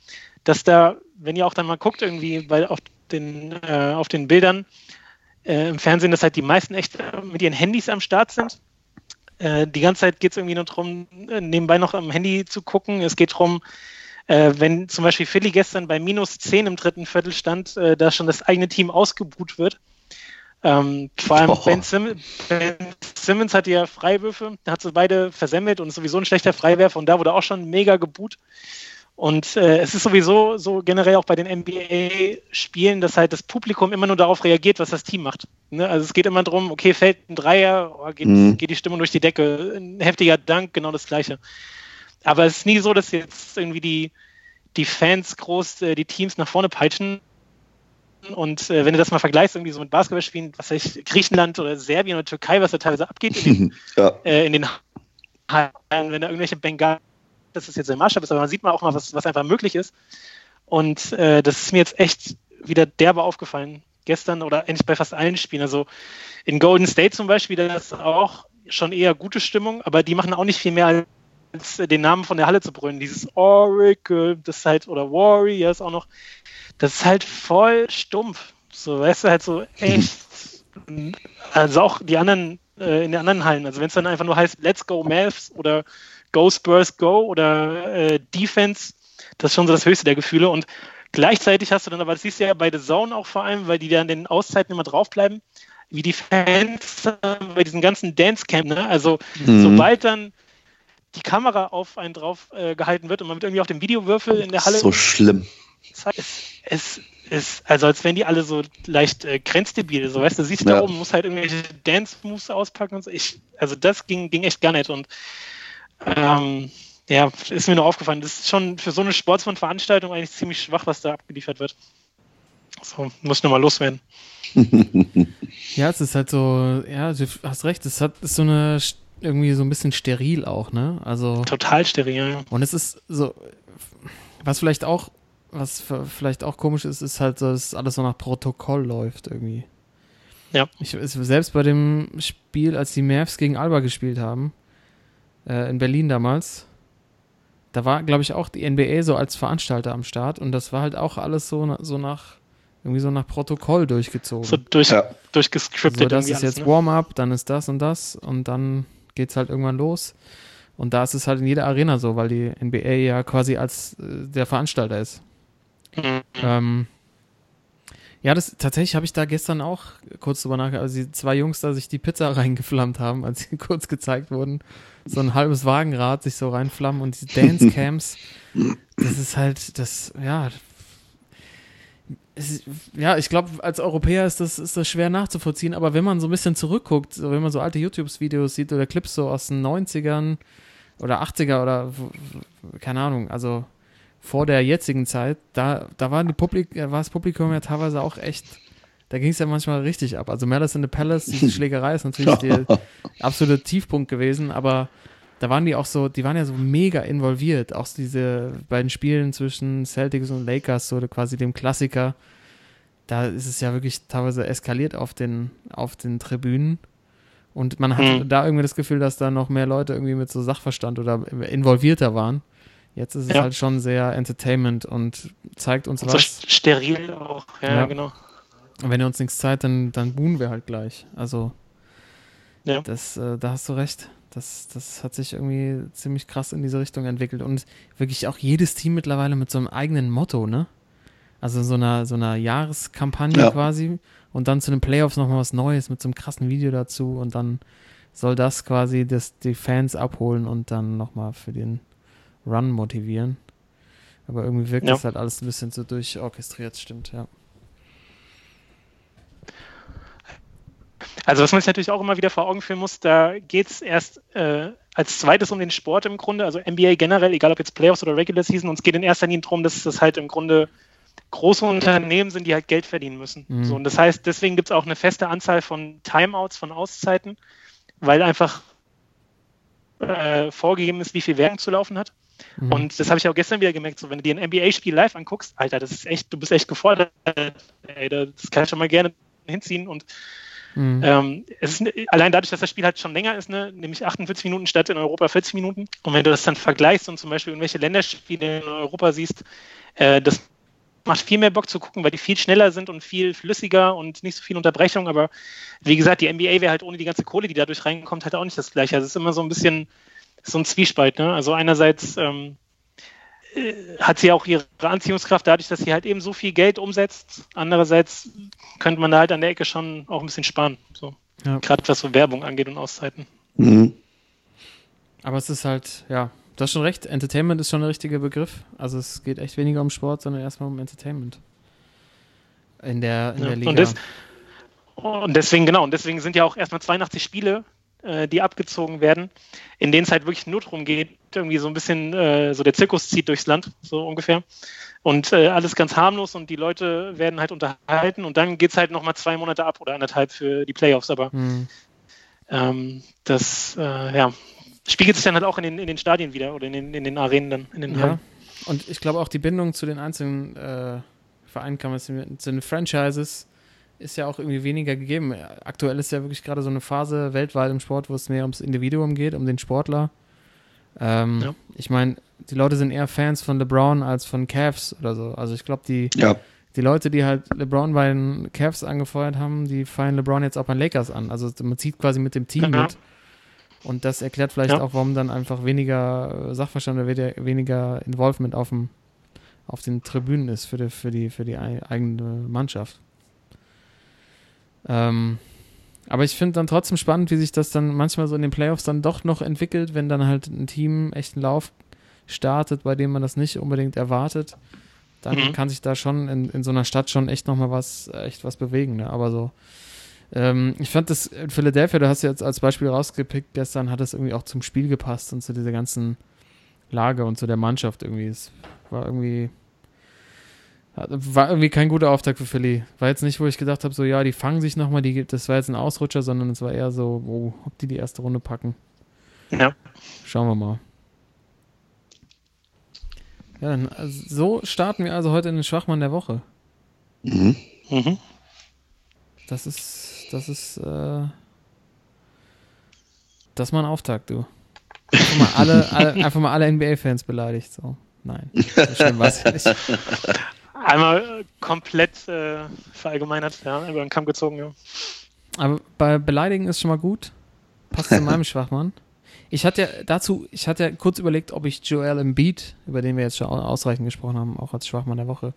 dass da, wenn ihr auch dann mal guckt, irgendwie bei, auf, den, äh, auf den Bildern, äh, im Fernsehen, dass halt die meisten echt äh, mit ihren Handys am Start sind. Äh, die ganze Zeit geht es irgendwie nur darum, äh, nebenbei noch am Handy zu gucken. Es geht darum, äh, wenn zum Beispiel Philly gestern bei minus 10 im dritten Viertel stand, äh, da schon das eigene Team ausgebuht wird. Ähm, vor allem ben, Sim ben Simmons hatte ja Freiwürfe, da hat sie beide versemmelt und ist sowieso ein schlechter Freiwerfer und da wurde auch schon mega geboot. Und äh, es ist sowieso so generell auch bei den NBA-Spielen, dass halt das Publikum immer nur darauf reagiert, was das Team macht. Ne? Also es geht immer darum, okay, fällt ein Dreier, oh, geht, Mhm. geht die Stimmung durch die Decke, ein heftiger Dank, genau das Gleiche. Aber es ist nie so, dass jetzt irgendwie die, die Fans groß äh, die Teams nach vorne peitschen, Und äh, wenn du das mal vergleichst, irgendwie so mit Basketballspielen, was weiß ich, Griechenland oder Serbien oder Türkei, was da teilweise abgeht in den, ja. äh, in den Hallen, wenn da irgendwelche Bengal, das ist jetzt ein Maßstab ist, aber man sieht mal auch mal, was, was einfach möglich ist. Und äh, das ist mir jetzt echt wieder derbe aufgefallen. Gestern oder eigentlich bei fast allen Spielen. Also in Golden State zum Beispiel, da ist auch schon eher gute Stimmung, aber die machen auch nicht viel mehr als den Namen von der Halle zu brüllen. Dieses Oracle, das ist halt, oder Warriors auch noch, das ist halt voll stumpf. So, weißt du, halt so echt. Also auch die anderen, äh, in den anderen Hallen. Also wenn es dann einfach nur heißt, let's go Mavs oder go Spurs go oder äh, Defense, das ist schon so das höchste der Gefühle. Und gleichzeitig hast du dann, aber das siehst du ja bei The Zone auch vor allem, weil die dann in den Auszeiten immer draufbleiben, wie die Fans bei diesen ganzen Dance-Camp, ne? Also Mhm. sobald dann die Kamera auf einen drauf äh, gehalten wird und man wird irgendwie auf dem Videowürfel in der Halle So schlimm. es, es ist, also als wären die alle so leicht äh, grenzdebil, so weißt du, siehst du Ja. da oben, muss halt irgendwelche Dance-Moves auspacken und so. Ich, also das ging, ging echt gar nicht und ähm, ja, ist mir nur aufgefallen. Das ist schon für so eine Sportsmann-Veranstaltung eigentlich ziemlich schwach, was da abgeliefert wird. So, muss ich nur mal loswerden. Ja, es ist halt so, ja, du hast recht, es hat ist so eine irgendwie so ein bisschen steril auch, ne? Also Total steril. und es ist so was vielleicht auch was vielleicht auch komisch ist, ist halt so, dass alles so nach Protokoll läuft irgendwie. Ja. Ich selbst bei dem Spiel, als die Mavs gegen Alba gespielt haben, äh, in Berlin damals, da war, glaube ich, auch die NBA so als Veranstalter am Start und das war halt auch alles so, so nach irgendwie so nach Protokoll durchgezogen. So durch, Ja. durchgescriptet So, das ist jetzt ne? Warm-up, dann ist das und das und dann geht's halt irgendwann los. Und da ist es halt in jeder Arena so, weil die NBA ja quasi als äh, der Veranstalter ist. Mhm. Ähm, ja, das tatsächlich habe ich da gestern auch kurz drüber nachgedacht, als die zwei Jungs da sich die Pizza reingeflammt haben, als sie kurz gezeigt wurden. So ein halbes Wagenrad sich so reinflammen und die Dance-Cams, das ist halt, das, ja. Es ja, ich glaube, als Europäer ist das, ist das schwer nachzuvollziehen, aber wenn man so ein bisschen zurückguckt, wenn man so alte YouTube-Videos sieht oder Clips so aus den 90ern oder 80er oder keine Ahnung, also vor der jetzigen Zeit, da, da waren die Publik äh, war das Publikum ja teilweise auch echt, da ging es ja manchmal richtig ab. Also Malice in the Palace, diese Schlägerei ist natürlich der absolute Tiefpunkt gewesen, aber da waren die auch so, die waren ja so mega involviert, auch diese beiden Spielen zwischen Celtics und Lakers, so quasi dem Klassiker. Da ist es ja wirklich teilweise eskaliert auf den, auf den Tribünen. Und man hat Mhm. da irgendwie das Gefühl, dass da noch mehr Leute irgendwie mit so Sachverstand oder involvierter waren. Jetzt ist es Ja. halt schon sehr Entertainment und zeigt uns Und so was. steril auch. Ja, Ja. genau. Und wenn ihr uns nichts zeigt, dann, dann buhen wir halt gleich. Also, Ja. das, äh, da hast du recht. Das, das hat sich irgendwie ziemlich krass in diese Richtung entwickelt. Und wirklich auch jedes Team mittlerweile mit so einem eigenen Motto, ne? Also so einer, so einer Jahreskampagne Ja. quasi. Und dann zu den Playoffs nochmal was Neues mit so einem krassen Video dazu. Und dann soll das quasi das, die Fans abholen und dann nochmal für den Run motivieren. Aber irgendwie wirkt Ja. das halt alles ein bisschen so durchorchestriert, stimmt, ja. Also was man sich natürlich auch immer wieder vor Augen führen muss, da geht es erst äh, als zweites um den Sport im Grunde, also NBA generell, egal ob jetzt Playoffs oder Regular Season, uns geht in erster Linie darum, dass das halt im Grunde große Unternehmen sind, die halt Geld verdienen müssen. Mhm. So, und das heißt, deswegen gibt es auch eine feste Anzahl von Timeouts, von Auszeiten, weil einfach äh, vorgegeben ist, wie viel Werbung zu laufen hat. Mhm. Und das habe ich auch gestern wieder gemerkt, so wenn du dir ein NBA-Spiel live anguckst, Alter, das ist echt, du bist echt gefordert, ey, das kann ich schon mal gerne hinziehen und Mhm. ähm, es ist, allein dadurch, dass das Spiel halt schon länger ist, ne, nämlich 48 Minuten statt in Europa 40 Minuten. Und wenn du das dann vergleichst und zum Beispiel irgendwelche Länderspiele in Europa siehst, äh, das macht viel mehr Bock zu gucken, weil die viel schneller sind und viel flüssiger und nicht so viel Unterbrechung. Aber wie gesagt, die NBA wäre halt ohne die ganze Kohle, die dadurch reinkommt, halt auch nicht das Gleiche. Also es ist immer so ein bisschen so ein Zwiespalt. Ne? Also einerseits ähm, äh, hat sie auch ihre Anziehungskraft dadurch, dass sie halt eben so viel Geld umsetzt. Andererseits könnte man da halt an der Ecke schon auch ein bisschen sparen. So. Ja. Gerade was so Werbung angeht und Auszeiten. Mhm. Aber es ist halt, ja, du hast schon recht, Entertainment ist schon der richtige Begriff. Also es geht echt weniger um Sport, sondern erstmal um Entertainment. In der, in Ja, der Liga. und das- Und deswegen, genau, und deswegen sind ja auch erstmal 82 Spiele äh, die abgezogen werden, in denen es halt wirklich nur darum geht, irgendwie so ein bisschen, äh, so der Zirkus zieht durchs Land, so ungefähr. Und äh, alles ganz harmlos und die Leute werden halt unterhalten und dann geht es halt nochmal zwei Monate ab oder anderthalb für die Playoffs. Aber Hm. ähm, das, äh, ja, spiegelt sich dann halt auch in den, in den Stadien wieder oder in den, in den Arenen dann, in den Ja. Hallen. Und ich glaube auch die Bindung zu den einzelnen äh, Vereinen kann man zu den Franchises ist ja auch irgendwie weniger gegeben. Aktuell ist ja wirklich gerade so eine Phase weltweit im Sport, wo es mehr ums Individuum geht, um den Sportler. Ähm, Ja. Ich meine, die Leute sind eher Fans von LeBron als von Cavs oder so. Also ich glaube, die, Ja, die Leute, die halt LeBron bei den Cavs angefeuert haben, die feiern LeBron jetzt auch bei den Lakers an. Also man zieht quasi mit dem Team Ja. mit. Und das erklärt vielleicht Ja. auch, warum dann einfach weniger äh, Sachverstand oder weniger- Involvement auf, dem, auf den Tribünen ist für die, für die, für die ei- eigene Mannschaft. Ähm, aber ich finde dann trotzdem spannend, wie sich das dann manchmal so in den Playoffs dann doch noch entwickelt, wenn dann halt ein Team echt einen Lauf startet, bei dem man das nicht unbedingt erwartet. Dann Mhm. kann sich da schon in, in so einer Stadt schon echt nochmal was, echt was bewegen. Ne? Aber so, ähm, ich fand das in Philadelphia, du hast jetzt als Beispiel rausgepickt, gestern hat es irgendwie auch zum Spiel gepasst und zu dieser ganzen Lage und zu der Mannschaft irgendwie. Es war irgendwie, war irgendwie kein guter Auftakt für Philly. War jetzt nicht, wo ich gedacht habe, so ja, die fangen sich nochmal, die, das war jetzt ein Ausrutscher, sondern es war eher so, oh, ob die die erste Runde packen. Ja. Schauen wir mal. Ja, dann, also, so starten wir also heute in den Schwachmann der Woche. mhm. Mhm. Das ist, das ist, äh, das ist mal ein Auftakt, du. Einfach mal alle, alle, einfach mal alle NBA-Fans beleidigt, so. Nein, so schlimm war es ja nicht. Einmal äh, komplett äh, verallgemeinert, ja, über den Kamm gezogen, ja. Aber bei Beleidigen ist schon mal gut. Passt zu meinem Schwachmann. Ich hatte ja dazu, ich hatte ja kurz überlegt, ob ich Joel Embiid, über den wir jetzt schon au- ausreichend gesprochen haben, auch als Schwachmann der Woche,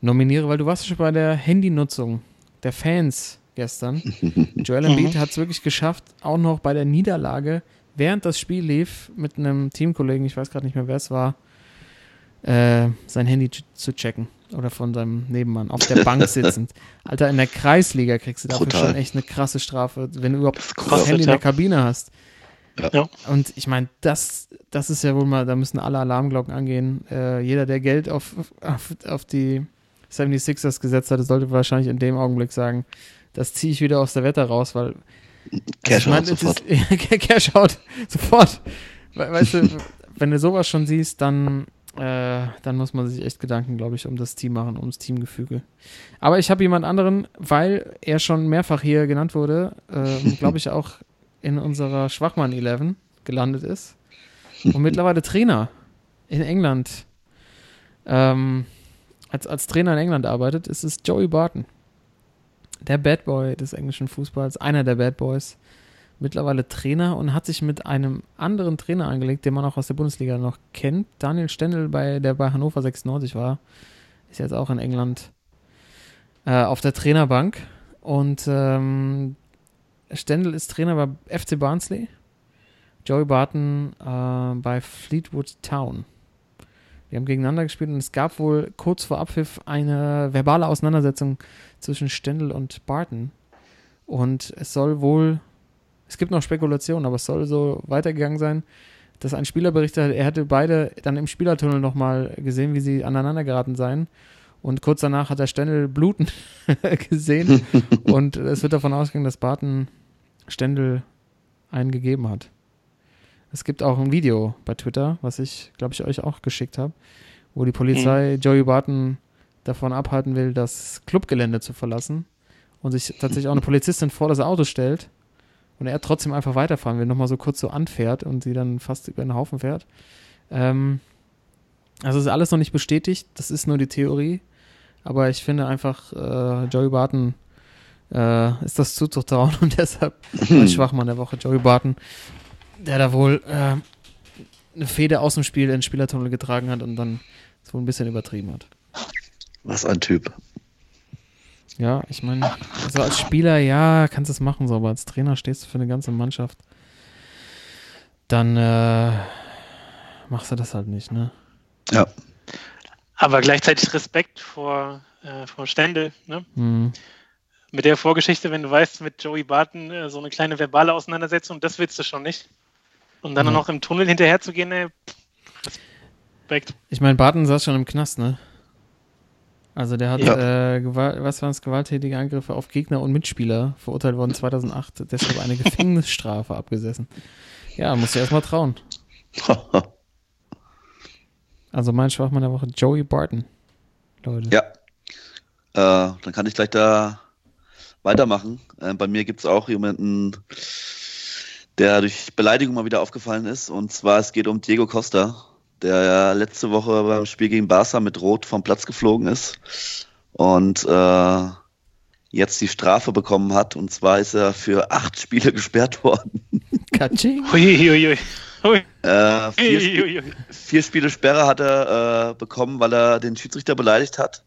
nominiere, weil du warst schon bei der Handynutzung der Fans gestern. Joel Embiid hat es wirklich geschafft, auch noch bei der Niederlage, während das Spiel lief, mit einem Teamkollegen, ich weiß gerade nicht mehr, wer es war, äh, sein Handy zu checken. Oder von seinem Nebenmann, auf der Bank sitzend. Alter, in der Kreisliga kriegst du dafür Brutal. schon echt eine krasse Strafe, wenn du überhaupt das, kostet, Handy in ja. der Kabine hast. Ja. Und ich meine, das, das ist ja wohl mal, da müssen alle Alarmglocken angehen. Äh, jeder, der Geld auf, auf, auf die 76ers gesetzt hatte, sollte wahrscheinlich in dem Augenblick sagen, das ziehe ich wieder aus der Wette raus, weil Cash also ich out mein, es sofort. Ist, Cash out sofort. We weißt du, wenn du sowas schon siehst, dann, äh, dann muss man sich echt Gedanken, glaube ich, um das Team machen, ums Teamgefüge. Aber ich habe jemand anderen, weil er schon mehrfach hier genannt wurde, ähm, glaube ich auch in unserer Schwachmann 11 gelandet ist und mittlerweile Trainer in England ähm, als, als Trainer in England arbeitet, ist es Joey Barton. Der Bad Boy des englischen Fußballs, einer der Bad Boys, mittlerweile Trainer und hat sich mit einem anderen Trainer angelegt, den man auch aus der Bundesliga noch kennt. Daniel Stendel, bei, der bei Hannover 96 war, ist jetzt auch in England äh, auf der Trainerbank. Und ähm, Stendel ist Trainer bei FC Barnsley. Joey Barton äh, bei Fleetwood Town. Die haben gegeneinander gespielt und es gab wohl kurz vor Abpfiff eine verbale Auseinandersetzung zwischen Stendel und Barton. Und es soll wohl, es gibt noch Spekulationen, aber es soll so weitergegangen sein, dass ein Spieler berichtet hat, er hätte beide dann im Spielertunnel nochmal gesehen, wie sie aneinander geraten seien. Und kurz danach hat er Stendel bluten gesehen. und es wird davon ausgegangen, dass Barton Stendel einen gegeben hat. Es gibt auch ein Video bei Twitter, was ich, glaube ich, euch auch geschickt habe, wo die Polizei Joey Barton davon abhalten will, das Clubgelände zu verlassen und sich tatsächlich auch eine Polizistin vor das Auto stellt und er trotzdem einfach weiterfahren will, nochmal so kurz so anfährt und sie dann fast über den Haufen fährt. Ähm, also ist alles noch nicht bestätigt, das ist nur die Theorie, aber ich finde einfach, äh, Joey Barton äh, ist das zuzutrauen und deshalb mein Schwachmann der Woche, Joey Barton, der da wohl äh, eine Feder aus dem Spiel in den Spielertunnel getragen hat und dann wohl ein bisschen übertrieben hat. Was ein Typ. Ja, ich meine, also als Spieler, ja, kannst du es machen, so, aber als Trainer stehst du für eine ganze Mannschaft. Dann äh, machst du das halt nicht, ne? Ja. Aber gleichzeitig Respekt vor, äh, vor Stendel, ne? Hm. mit der Vorgeschichte, wenn du weißt, mit Joey Barton äh, so eine kleine verbale Auseinandersetzung, das willst du schon nicht. Und dann Ja. noch im Tunnel hinterher zu gehen, ey, Respekt. Ich meine, Barton saß schon im Knast, ne? Also der hat, Ja. äh, Gewalt, was waren es, gewalttätige Angriffe auf Gegner und Mitspieler, verurteilt worden 2008, deshalb eine Gefängnisstrafe abgesessen. Ja, musst du erstmal trauen. Also mein Schwachmann der Woche, Joey Barton. Leute. Ja. Äh, dann kann ich gleich da weitermachen. Äh, bei mir gibt es auch jemanden, der durch Beleidigung mal wieder aufgefallen ist. Und zwar, es geht um Diego Costa, der ja letzte Woche beim Spiel gegen Barca mit Rot vom Platz geflogen ist. Und äh, jetzt die Strafe bekommen hat. Und zwar ist er für acht Spiele gesperrt worden. Katsching. Hui, hui, hui. Hui, Äh, vier, Sp vier Spiele Sperre hat er äh, bekommen, weil er den Schiedsrichter beleidigt hat.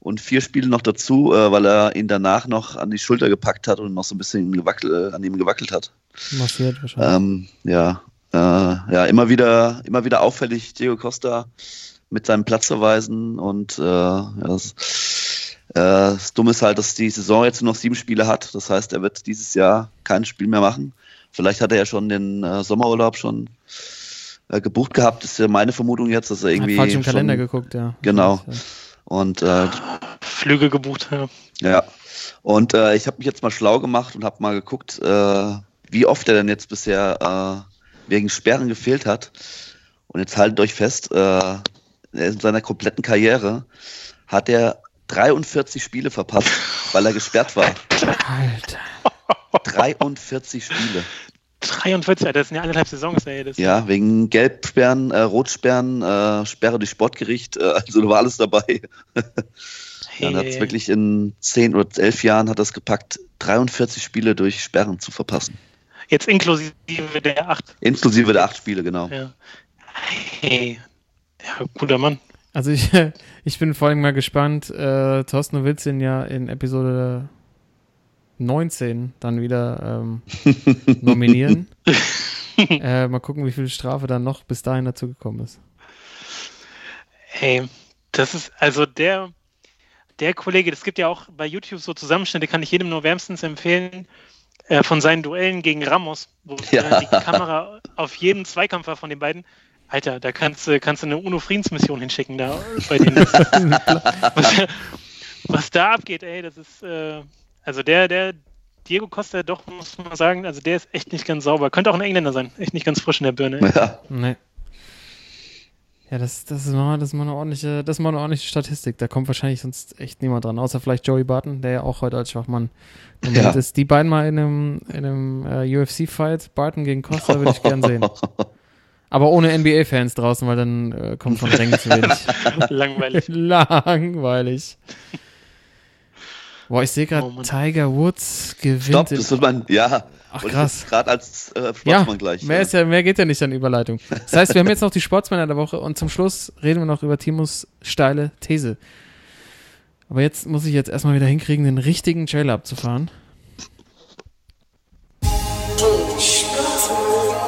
Und vier Spiele noch dazu, äh, weil er ihn danach noch an die Schulter gepackt hat und noch so ein bisschen gewackelt, äh, an ihm gewackelt hat. Massiert wahrscheinlich. Ähm, ja, äh, ja, immer wieder, immer wieder auffällig, Diego Costa mit seinen Platzverweisen und äh, ja, das, äh, das Dumme ist halt, dass die Saison jetzt nur noch sieben Spiele hat. Das heißt, er wird dieses Jahr kein Spiel mehr machen. Vielleicht hat er ja schon den äh, Sommerurlaub schon äh, gebucht gehabt. ist ja meine Vermutung jetzt, dass er irgendwie Hat falsch im schon, Kalender geguckt, ja. Genau. Und äh, Flüge gebucht. Ja. ja, und äh, ich habe mich jetzt mal schlau gemacht und habe mal geguckt, äh, wie oft er denn jetzt bisher äh, wegen Sperren gefehlt hat. Und jetzt haltet euch fest, äh, in seiner kompletten Karriere hat er 43 Spiele verpasst, weil er gesperrt war. Alter. 43 Spiele. 43, Alter, das sind ja eineinhalb Saisons, ey. Das Ja, wegen Gelbsperren, äh, Rotsperren, äh, Sperre durch Sportgericht, äh, also da war alles dabei. Dann hat es Hey. wirklich in 10 oder 11 Jahren hat das gepackt, 43 Spiele durch Sperren zu verpassen. Jetzt inklusive der 8. Inklusive der acht Spiele, genau. Ja. Hey. Ja, guter Mann. Also ich, ich bin vor allem mal gespannt. Äh, Thorsten will ihn ja in Episode 19 dann wieder ähm, nominieren. äh, mal gucken, wie viel Strafe dann noch bis dahin dazu gekommen ist. Hey, das ist also der, der Kollege, das gibt ja auch bei YouTube so Zusammenschnitte, kann ich jedem nur wärmstens empfehlen, äh, von seinen Duellen gegen Ramos, wo Ja. äh, die Kamera auf jeden Zweikampf war von den beiden. Alter, da kannst, du- kannst du eine UNO-Friedensmission hinschicken da bei denen. was, was da abgeht, ey, das ist, äh, also der, der Diego Costa, doch, muss man sagen, also der ist echt nicht ganz sauber. Könnte auch ein Engländer sein, echt nicht ganz frisch in der Birne. Ey. Ja, Nee. Ja, das, das, ist mal, das, ist mal eine ordentliche, das ist mal eine ordentliche Statistik. Da kommt wahrscheinlich sonst echt niemand dran, außer vielleicht Joey Barton, der ja auch heute als Schwachmann Ja. ist. Die beiden mal in einem, in einem äh, UFC-Fight, Barton gegen Costa, würde ich gern sehen. Aber ohne NBA-Fans draußen, weil dann äh, kommt von Rängen zu wenig. Langweilig. Langweilig. Boah, ich sehe gerade, Oh. Tiger Woods gewinnt. Stopp, das wird mein, ja. Ach, krass. Gerade als äh, ja, Sportsmann gleich. mehr, ja. ist ja, mehr geht ja nicht an Überleitung. Das heißt, wir haben jetzt noch die Sportsmänner der Woche und zum Schluss reden wir noch über Timos steile These. Aber jetzt muss ich jetzt erstmal wieder hinkriegen, den richtigen Trailer abzufahren.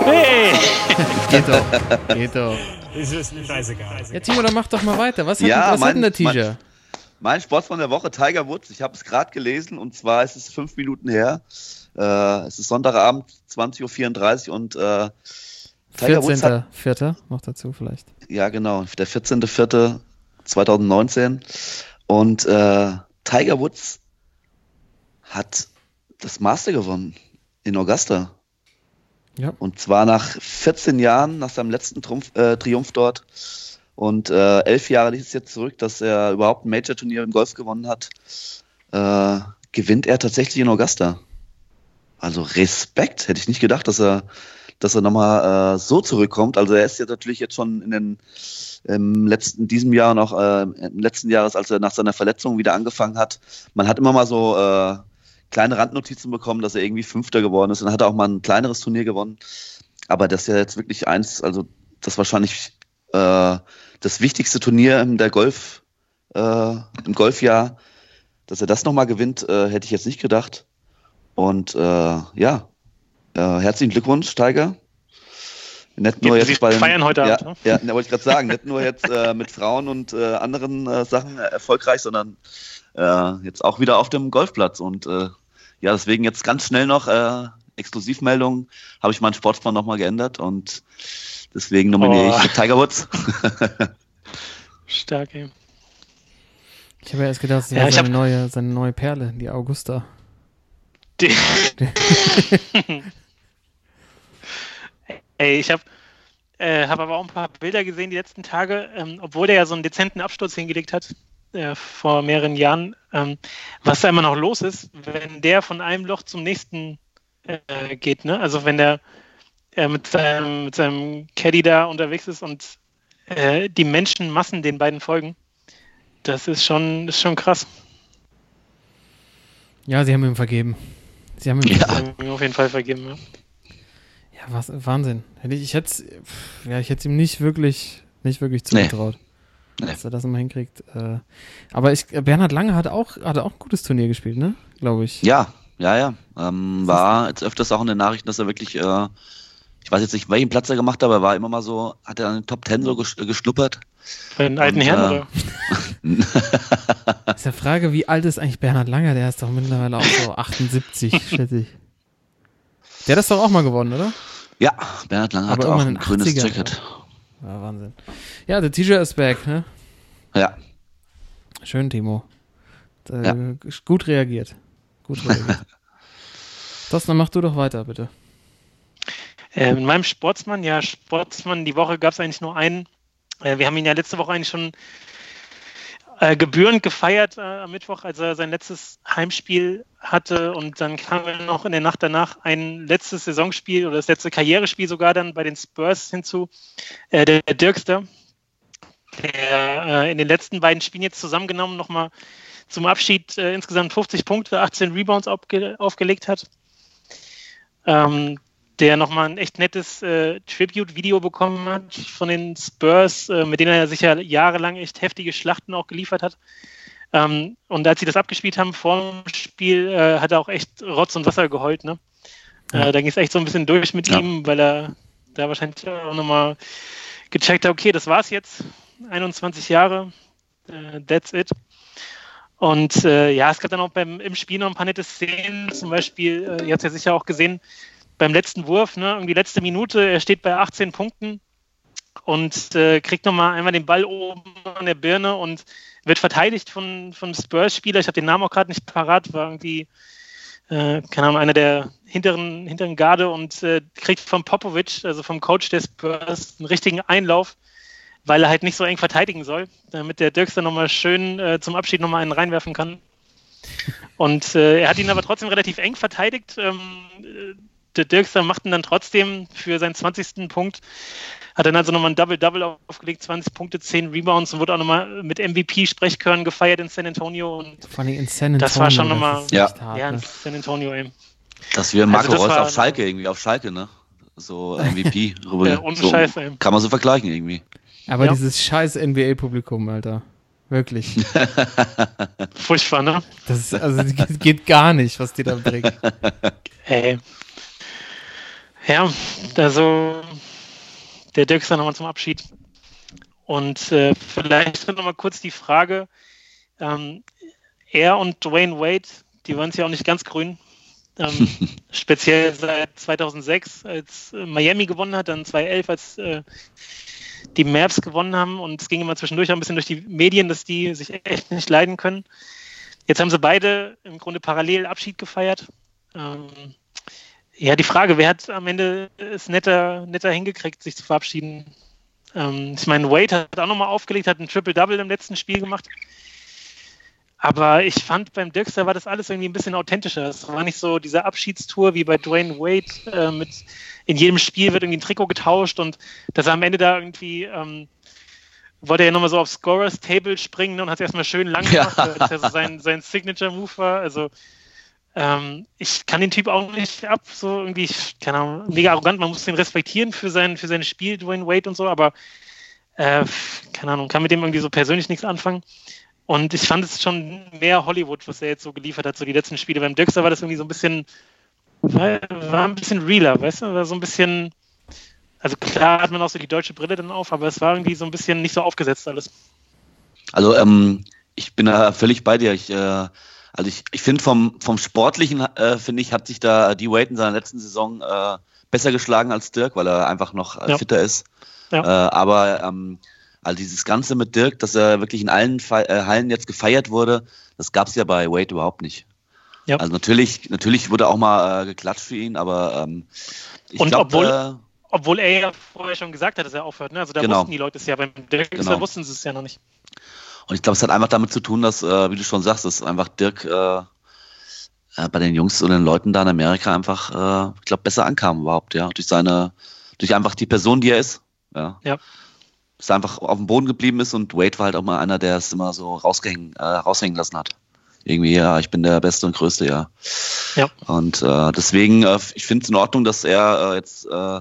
Hey! Geht doch. Geht doch. Ist es scheißegal. Ja, Timo, dann mach doch mal weiter. Was hat, Ja, denn- was mein- hat denn der Teaser? Mein Sportsmann der Woche, Tiger Woods. Ich habe es gerade gelesen und zwar ist es fünf Minuten her. Äh, es ist Sonntagabend, 20.34 Uhr und äh, Tiger Woods hat 14.04. noch dazu vielleicht. Ja, genau. Der 14.04.2019. Und äh, Tiger Woods hat das Master gewonnen in Augusta. Ja. Und zwar nach 14 Jahren, nach seinem letzten Trumpf, äh, Triumph dort. Und äh, elf Jahre liegt es jetzt zurück, dass er überhaupt ein Major-Turnier im Golf gewonnen hat. Äh, gewinnt er tatsächlich in Augusta. Also Respekt, hätte ich nicht gedacht, dass er, dass er nochmal äh, so zurückkommt. Also er ist ja natürlich jetzt schon in den im letzten, diesem Jahr auch äh, im letzten Jahres, als er nach seiner Verletzung wieder angefangen hat. Man hat immer mal so äh, kleine Randnotizen bekommen, dass er irgendwie Fünfter geworden ist. Und dann hat er auch mal ein kleineres Turnier gewonnen. Aber das ist ja jetzt wirklich eins, also das wahrscheinlich äh, das wichtigste Turnier der Golf, äh, im Golfjahr, dass er das nochmal gewinnt, äh, hätte ich jetzt nicht gedacht. Und äh, ja, äh, herzlichen Glückwunsch, Tiger. Nicht nur jetzt bei feiern heute ja, Abend, ne? Ja, wollte ich gerade sagen, nicht nur jetzt äh, mit Frauen und äh, anderen Sachen erfolgreich, sondern jetzt auch wieder auf dem Golfplatz. Und ja, deswegen jetzt ganz schnell noch Exklusivmeldung, habe ich meinen Sportsplan nochmal geändert und deswegen nominiere Oh. ich Tiger Woods. Stark, ey. Ich habe ja erst gedacht, das Ja, seine, hab- neue, seine neue Perle, die Augusta. Die Ey, ich habe äh, hab aber auch ein paar Bilder gesehen die letzten Tage, ähm, obwohl der ja so einen dezenten Absturz hingelegt hat äh, vor mehreren Jahren, ähm, was da immer noch los ist, wenn der von einem Loch zum nächsten äh, geht, ne? Also wenn der äh, mit, seinem, mit seinem Caddy da unterwegs ist und äh, die Menschenmassen den beiden folgen, das ist schon, ist schon krass. Ja, sie haben ihm vergeben. Sie haben ihm Ja. vergeben. Haben wir auf jeden Fall vergeben. Ja. Ja, was, Wahnsinn. Hätte ich, ich hätte ja, ich hätte ihm nicht wirklich, nicht wirklich zugetraut, Nee. dass er das immer hinkriegt. Äh, aber ich, Bernhard Lange hat auch, hat auch ein gutes Turnier gespielt, ne? Glaube ich. Ja, ja, ja. Ähm, war jetzt öfters auch in den Nachrichten, dass er wirklich, äh, ich weiß jetzt nicht, welchen Platz er gemacht hat, aber er war immer mal so, hat er an den Top Ten so gesch geschnuppert. Bei den alten Und, Herren, äh, oder? Ist ja Frage, wie alt ist eigentlich Bernhard Langer? Der ist doch mittlerweile auch so 78, schätze ich. Der hat das doch auch mal gewonnen, oder? Ja, Bernhard Lange Aber hat auch ein in grünes 80er, Jacket. Ja, Wahnsinn. Ja, der T-Shirt ist back, ne? Ja. Schön, Timo. Äh, Ja. Gut reagiert. Gut reagiert. Thorsten, dann mach du doch weiter, bitte. Äh, mit meinem Sportsmann, ja, Sportsmann, die Woche gab es eigentlich nur einen. Äh, wir haben ihn ja letzte Woche eigentlich schon äh, gebührend gefeiert am Mittwoch, als er sein letztes Heimspiel hatte. Und dann kam noch in der Nacht danach ein letztes Saisonspiel oder das letzte Karrierespiel sogar dann bei den Spurs hinzu. Der, Dirkster, der in den letzten beiden Spielen jetzt zusammengenommen nochmal zum Abschied insgesamt 50 Punkte, 18 Rebounds aufge aufgelegt hat. Ähm, der nochmal ein echt nettes äh, Tribute-Video bekommen hat von den Spurs, äh, mit denen er sich ja jahrelang echt heftige Schlachten auch geliefert hat. Ähm, und als sie das abgespielt haben vor dem Spiel, äh, hat er auch echt Rotz und Wasser geheult. Ne? Ja. Äh, da ging es echt so ein bisschen durch mit Ja. ihm, weil er da wahrscheinlich auch nochmal gecheckt hat, okay, das war's jetzt. 21 Jahre, äh, that's it. Und äh, ja, es gab dann auch beim, im Spiel noch ein paar nette Szenen. Zum Beispiel, ihr habt ja sicher auch gesehen, beim letzten Wurf, ne, irgendwie letzte Minute, er steht bei 18 Punkten und äh, kriegt nochmal einmal den Ball oben an der Birne und wird verteidigt von, von Spurs-Spieler. Ich habe den Namen auch gerade nicht parat, war irgendwie, äh, keine Ahnung, einer der hinteren, hinteren Garde und äh, kriegt von Popovic, also vom Coach der Spurs, einen richtigen Einlauf, weil er halt nicht so eng verteidigen soll, damit der Dirks dann nochmal schön äh, zum Abschied nochmal einen reinwerfen kann. Und äh, er hat ihn aber trotzdem relativ eng verteidigt. Ähm, äh, Dirkster macht ihn dann trotzdem für seinen 20. Punkt. Hat dann also nochmal ein Double-Double aufgelegt, 20 Punkte, 10 Rebounds und wurde auch nochmal mit MVP-Sprechchören gefeiert in San Antonio. Und Vor allem in San Antonio. Das war schon nochmal- Ja. hart, ja, in ne? San Antonio eben. Das wie Marco das Reus auf Schalke irgendwie, auf Schalke, ne? So MVP. rüber. Ja, ohne so, Scheiß, ey. Kann man so vergleichen irgendwie. Aber Ja. dieses scheiß NBA-Publikum, Alter. Wirklich. Furchtbar, ne? Das ist, also, das geht- geht gar nicht, was die da bringen. Ey. Ja, also der Dirk ist dann nochmal zum Abschied. Und äh, vielleicht nochmal kurz die Frage, ähm, er und Dwayne Wade, die waren es ja auch nicht ganz grün. Ähm, speziell seit 2006, als äh, Miami gewonnen hat, dann 2011, als äh, die Mavs gewonnen haben. Und es ging immer zwischendurch auch ein bisschen durch die Medien, dass die sich echt nicht leiden können. Jetzt haben sie beide im Grunde parallel Abschied gefeiert. Ähm, ja, die Frage, wer hat am Ende es netter, netter hingekriegt, sich zu verabschieden? Ähm, ich meine, Wade hat auch nochmal aufgelegt, hat ein Triple-Double im letzten Spiel gemacht. Aber ich fand beim Dirkster war das alles irgendwie ein bisschen authentischer. Es war nicht so diese Abschiedstour wie bei Dwayne Wade äh, mit in jedem Spiel wird irgendwie ein Trikot getauscht und dass er am Ende da irgendwie ähm, wollte er ja nochmal so aufs Scorers Table springen und hat es erstmal schön lang Ja. gemacht, weil das ja so sein, sein Signature-Move war. Also ähm, ich kann den Typ auch nicht ab, so irgendwie, keine Ahnung, mega arrogant, man muss den respektieren für sein, für sein Spiel, Dwayne Wade und so, aber äh, keine Ahnung, kann mit dem irgendwie so persönlich nichts anfangen. Und ich fand es schon mehr Hollywood, was er jetzt so geliefert hat, so die letzten Spiele. Beim Dirkster war das irgendwie so ein bisschen, war, war ein bisschen realer, weißt du, war so ein bisschen, Also klar hat man auch so die deutsche Brille dann auf, aber es war irgendwie so ein bisschen nicht so aufgesetzt alles. Also ähm, ich bin da völlig bei dir. Ich, äh, also ich, ich finde vom, vom Sportlichen, äh, finde ich, hat sich da die Wade in seiner letzten Saison äh, besser geschlagen als Dirk, weil er einfach noch äh, Ja. fitter ist. Ja. Äh, aber ähm, also dieses Ganze mit Dirk, dass er wirklich in allen Fe äh, Hallen jetzt gefeiert wurde, das gab es ja bei Wade überhaupt nicht. Ja. Also natürlich, natürlich wurde auch mal äh, geklatscht für ihn, aber ähm, ich Und glaub, obwohl- Obwohl er ja vorher schon gesagt hat, dass er aufhört. Ne? Also da Genau. wussten die Leute es ja. Beim Dirk Genau. wussten sie es ja noch nicht. Und ich glaube, es hat einfach damit zu tun, dass, äh, wie du schon sagst, dass einfach Dirk äh, äh, bei den Jungs und den Leuten da in Amerika einfach, äh, ich glaube, besser ankam überhaupt, ja. Durch seine, durch einfach die Person, die er ist. Ja. Ja. Dass er einfach auf dem Boden geblieben ist und Wade war halt auch mal einer, der es immer so rausgehängen, äh, raushängen lassen hat. Irgendwie, ja, ich bin der Beste und Größte, ja. Ja. Und äh, deswegen, äh, ich finde es in Ordnung, dass er äh, jetzt, äh,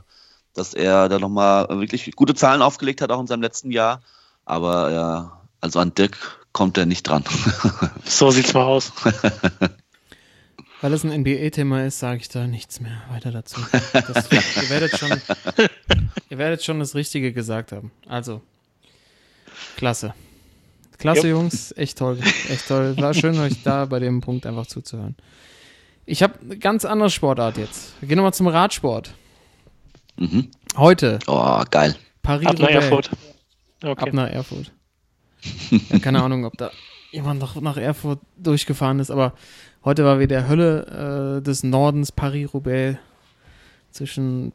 dass er da nochmal wirklich gute Zahlen aufgelegt hat, auch in seinem letzten Jahr. Aber ja, also an Dirk kommt er nicht dran. So sieht's mal aus. Weil es ein NBA-Thema ist, sage ich da nichts mehr weiter dazu. Das, ihr, werdet schon, ihr werdet schon das Richtige gesagt haben. Also, klasse. Klasse, Jupp. Jungs. Echt toll. Echt toll. War schön, euch da bei dem Punkt einfach zuzuhören. Ich habe eine ganz andere Sportart jetzt. Wir gehen nochmal zum Radsport. mhm. Heute, Oh, geil. Ab nach. Erfurt. Ab Okay. nach Erfurt. Ja, keine Ahnung, ob da jemand noch nach Erfurt durchgefahren ist, aber heute war wieder Hölle äh, des Nordens, Paris-Roubaix, zwischen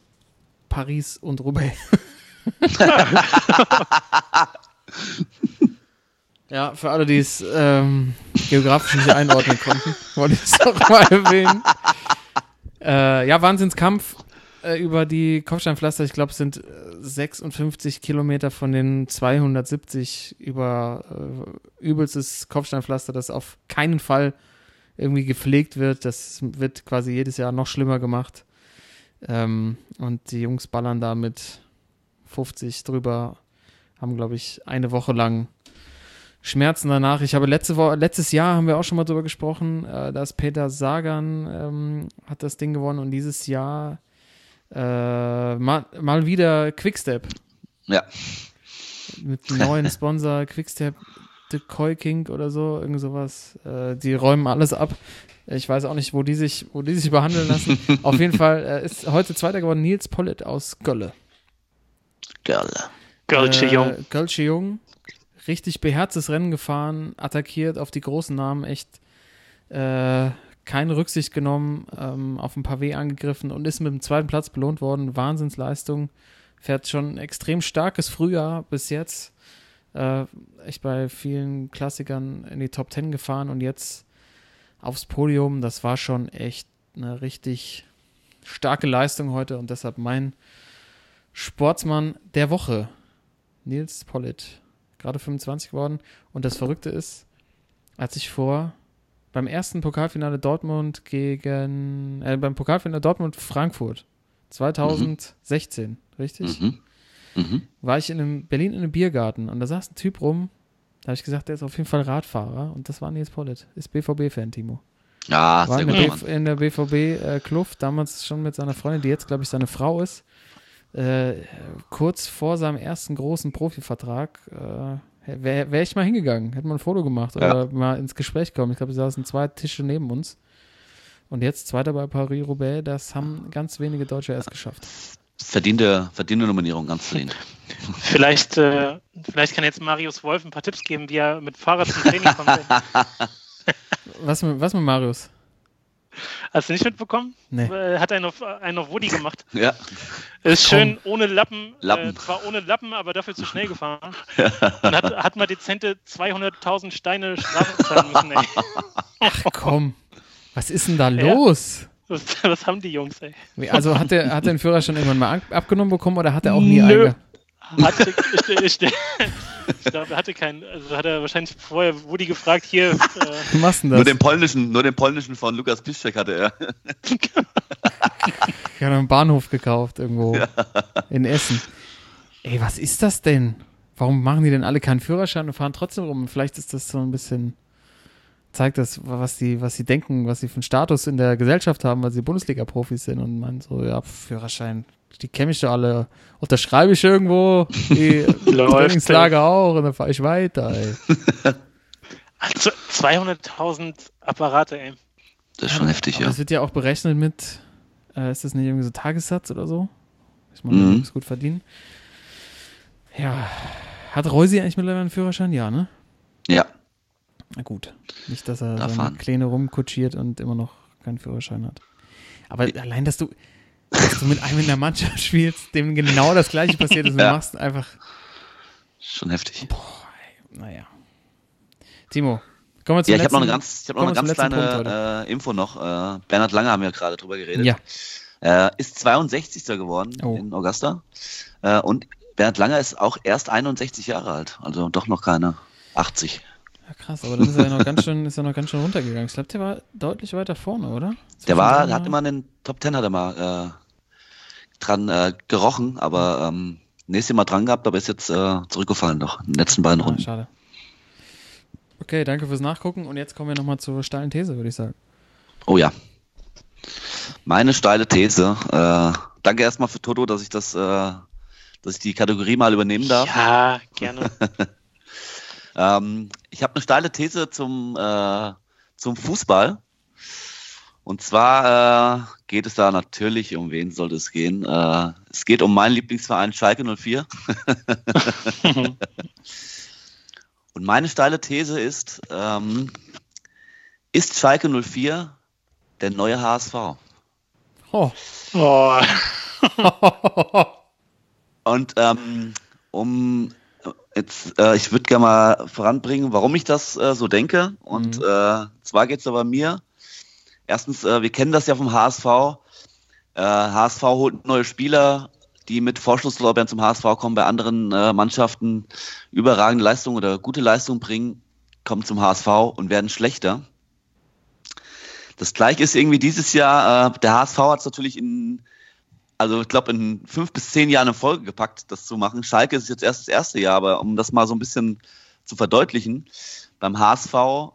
Paris und Roubaix. ja, für alle, die es ähm, geografisch nicht einordnen konnten, wollte ich es doch mal erwähnen. Äh, ja, Wahnsinnskampf äh, über die Kopfsteinpflaster. Ich glaube, es sind äh, 56 Kilometer von den 270 über äh, übelstes Kopfsteinpflaster, das auf keinen Fall irgendwie gepflegt wird. Das wird quasi jedes Jahr noch schlimmer gemacht. Ähm, und die Jungs ballern da mit 50 drüber, haben, glaube ich, eine Woche lang Schmerzen danach. Ich habe letzte Woche, letztes Jahr haben wir auch schon mal drüber gesprochen, äh, dass Peter Sagan ähm, hat das Ding gewonnen und dieses Jahr äh, mal, mal wieder Quickstep Ja. mit einem neuen Sponsor, Quickstep, The Koi King oder so, irgend sowas. Äh, die räumen alles ab. Ich weiß auch nicht, wo die sich, wo die sich behandeln lassen. Auf jeden Fall äh, ist heute Zweiter geworden Nils Pollitt aus Gölle. Geil. Gölsche Äh, Jung. Gölsche Jung. Richtig beherztes Rennen gefahren, attackiert auf die großen Namen, echt äh, keine Rücksicht genommen, ähm, auf ein Pavé angegriffen und ist mit dem zweiten Platz belohnt worden. Wahnsinnsleistung. Fährt schon ein extrem starkes Frühjahr bis jetzt. Äh, echt bei vielen Klassikern in die Top 10 gefahren und jetzt aufs Podium. Das war schon echt eine richtig starke Leistung heute und deshalb mein Sportsmann der Woche. Nils Pollitt, gerade 25 geworden. Und das Verrückte ist, als ich vor beim ersten Pokalfinale Dortmund gegen, äh, beim Pokalfinale Dortmund-Frankfurt 2016, richtig? Mhm. Mhm. War ich in einem, Berlin in einem Biergarten und da saß ein Typ rum, da habe ich gesagt, der ist auf jeden Fall Radfahrer und das war Nils Pollitt, ist BVB-Fan, Timo. Ja, War sehr in gut, der, in der BVB-Kluft, damals schon mit seiner Freundin, die jetzt, glaube ich, seine Frau ist. Äh, kurz vor seinem ersten großen Profivertrag äh, wäre wär ich mal hingegangen, hätte mal ein Foto gemacht oder mal ins Gespräch kommen. Ich glaube, wir saßen zwei Tische neben uns. Und jetzt Zweiter bei Paris-Roubaix, das haben ganz wenige Deutsche erst geschafft. Verdiente, verdiente Nominierung, ganz verdient. Vielleicht, äh, vielleicht kann jetzt Marius Wolf ein paar Tipps geben, wie er mit Fahrrad zum Training kommt. Was mit, was mit Marius? Hast du nicht mitbekommen? Nee. Äh, Hat einen auf, einen auf Woody gemacht. Ja. Ist schön ohne Lappen, Lappen. Äh, zwar ohne Lappen, aber dafür zu schnell gefahren. Und hat, hat mal dezente 200.000 Steine Strafe zahlen müssen, ey. Ach komm, was ist denn da Ja. los? Was, was haben die Jungs, ey? Wie- Also hat er hat den Führer schon irgendwann mal ab- abgenommen bekommen oder hat er auch nie Nö. einge... Hatte, ich ich, ich, ich glaube, er hatte keinen, also hat er wahrscheinlich vorher Woody gefragt, hier, äh, Wie machst du denn Nur das? den polnischen, nur den polnischen von Lukas Piszczek hatte er. Ich habe einen Bahnhof gekauft irgendwo in Essen. Ey, was ist das denn? Warum machen die denn alle keinen Führerschein und fahren trotzdem rum? Vielleicht ist das so ein bisschen, zeigt das, was die, was sie denken, was sie für einen Status in der Gesellschaft haben, weil sie Bundesliga-Profis sind und man so, ja, Führerschein, die kenne ich doch alle. Unterschreibe ich irgendwo, die Trainingslager auch und dann fahre ich weiter, ey. Also 200.000 Apparate, ey. Das ist schon heftig, Aber ja. es wird ja auch berechnet mit, äh, ist das nicht irgendwie so Tagessatz oder so? Ich meine, Mhm. man muss gut verdienen. Ja. Hat Reusi eigentlich mittlerweile einen Führerschein? Ja, ne? Ja, Na gut. Nicht, dass er Da seine fahren. Kleine rumkutschiert und immer noch keinen Führerschein hat. Aber allein, dass du, dass du mit einem in der Mannschaft spielst, dem genau das gleiche passiert ist und Ja. du machst einfach, schon heftig. naja. Timo, kommen wir zum Ja, ich habe noch eine letzten- ganz, ich hab noch eine ganz letzten kleine äh, Info noch. Äh, Bernhard Lange haben wir gerade drüber geredet. Ja, Äh, ist 62. geworden Oh. in Augusta. Äh, und Bernhard Langer ist auch erst 61 Jahre alt. Also doch noch keine 80. ja, krass, aber dann ist er ja noch ganz schön, ist er noch ganz schön runtergegangen. Ich glaube, der war deutlich weiter vorne, oder? Der war, hat immer in den Top 10 hat er mal äh, dran äh, gerochen, aber ähm, nächstes Mal dran gehabt, aber ist jetzt äh, zurückgefallen noch in den letzten beiden Ah, Runden. schade. Okay, danke fürs Nachgucken und jetzt kommen wir nochmal zur steilen These, würde ich sagen. Oh ja. Meine steile These. Äh, danke erstmal für Toto, dass ich das, äh, dass ich die Kategorie mal übernehmen darf. Ja, gerne. Ähm, ich habe eine steile These zum, äh, zum Fußball. Und zwar äh, geht es da natürlich, um wen sollte es gehen? Äh, es geht um meinen Lieblingsverein Schalke 04. Und meine steile These ist, ähm, ist Schalke 04 der neue HSV? Oh. Oh, Und ähm, um jetzt, äh, ich würde gerne mal voranbringen, warum ich das äh, so denke. Und Mhm. äh, zwar geht es aber mir. Erstens, äh, wir kennen das ja vom HSV. Äh, HSV holt neue Spieler, die mit Vorschusslorbeeren zum HSV kommen, bei anderen äh, Mannschaften überragende Leistungen oder gute Leistungen bringen, kommen zum HSV und werden schlechter. Das gleiche ist irgendwie dieses Jahr, äh, der HSV hat es natürlich in also ich glaube, in fünf bis zehn Jahren in Folge gepackt, das zu machen. Schalke ist jetzt erst das erste Jahr, aber um das mal so ein bisschen zu verdeutlichen, beim HSV,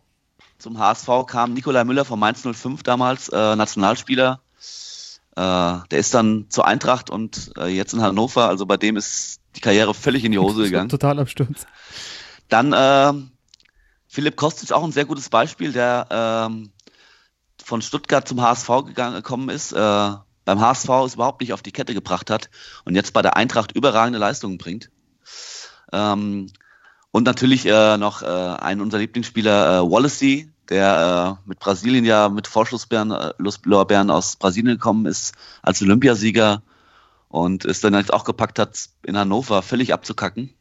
zum HSV kam Nikolai Müller von Mainz 05 damals, äh, Nationalspieler. Äh, der ist dann zur Eintracht und äh, jetzt in Hannover, also bei dem ist die Karriere völlig in die Hose gegangen. Total am Sturz. Dann äh, Philipp Kostic, auch ein sehr gutes Beispiel, der ähm, von Stuttgart zum HSV gegangen, gekommen ist, äh, beim HSV es überhaupt nicht auf die Kette gebracht hat und jetzt bei der Eintracht überragende Leistungen bringt. Ähm, und natürlich äh, noch äh, ein unserer Lieblingsspieler, äh, Wallacey, der äh, mit Brasilien ja mit Vorschusslorbeeren äh, aus Brasilien gekommen ist als Olympiasieger und es dann jetzt auch gepackt hat, in Hannover völlig abzukacken.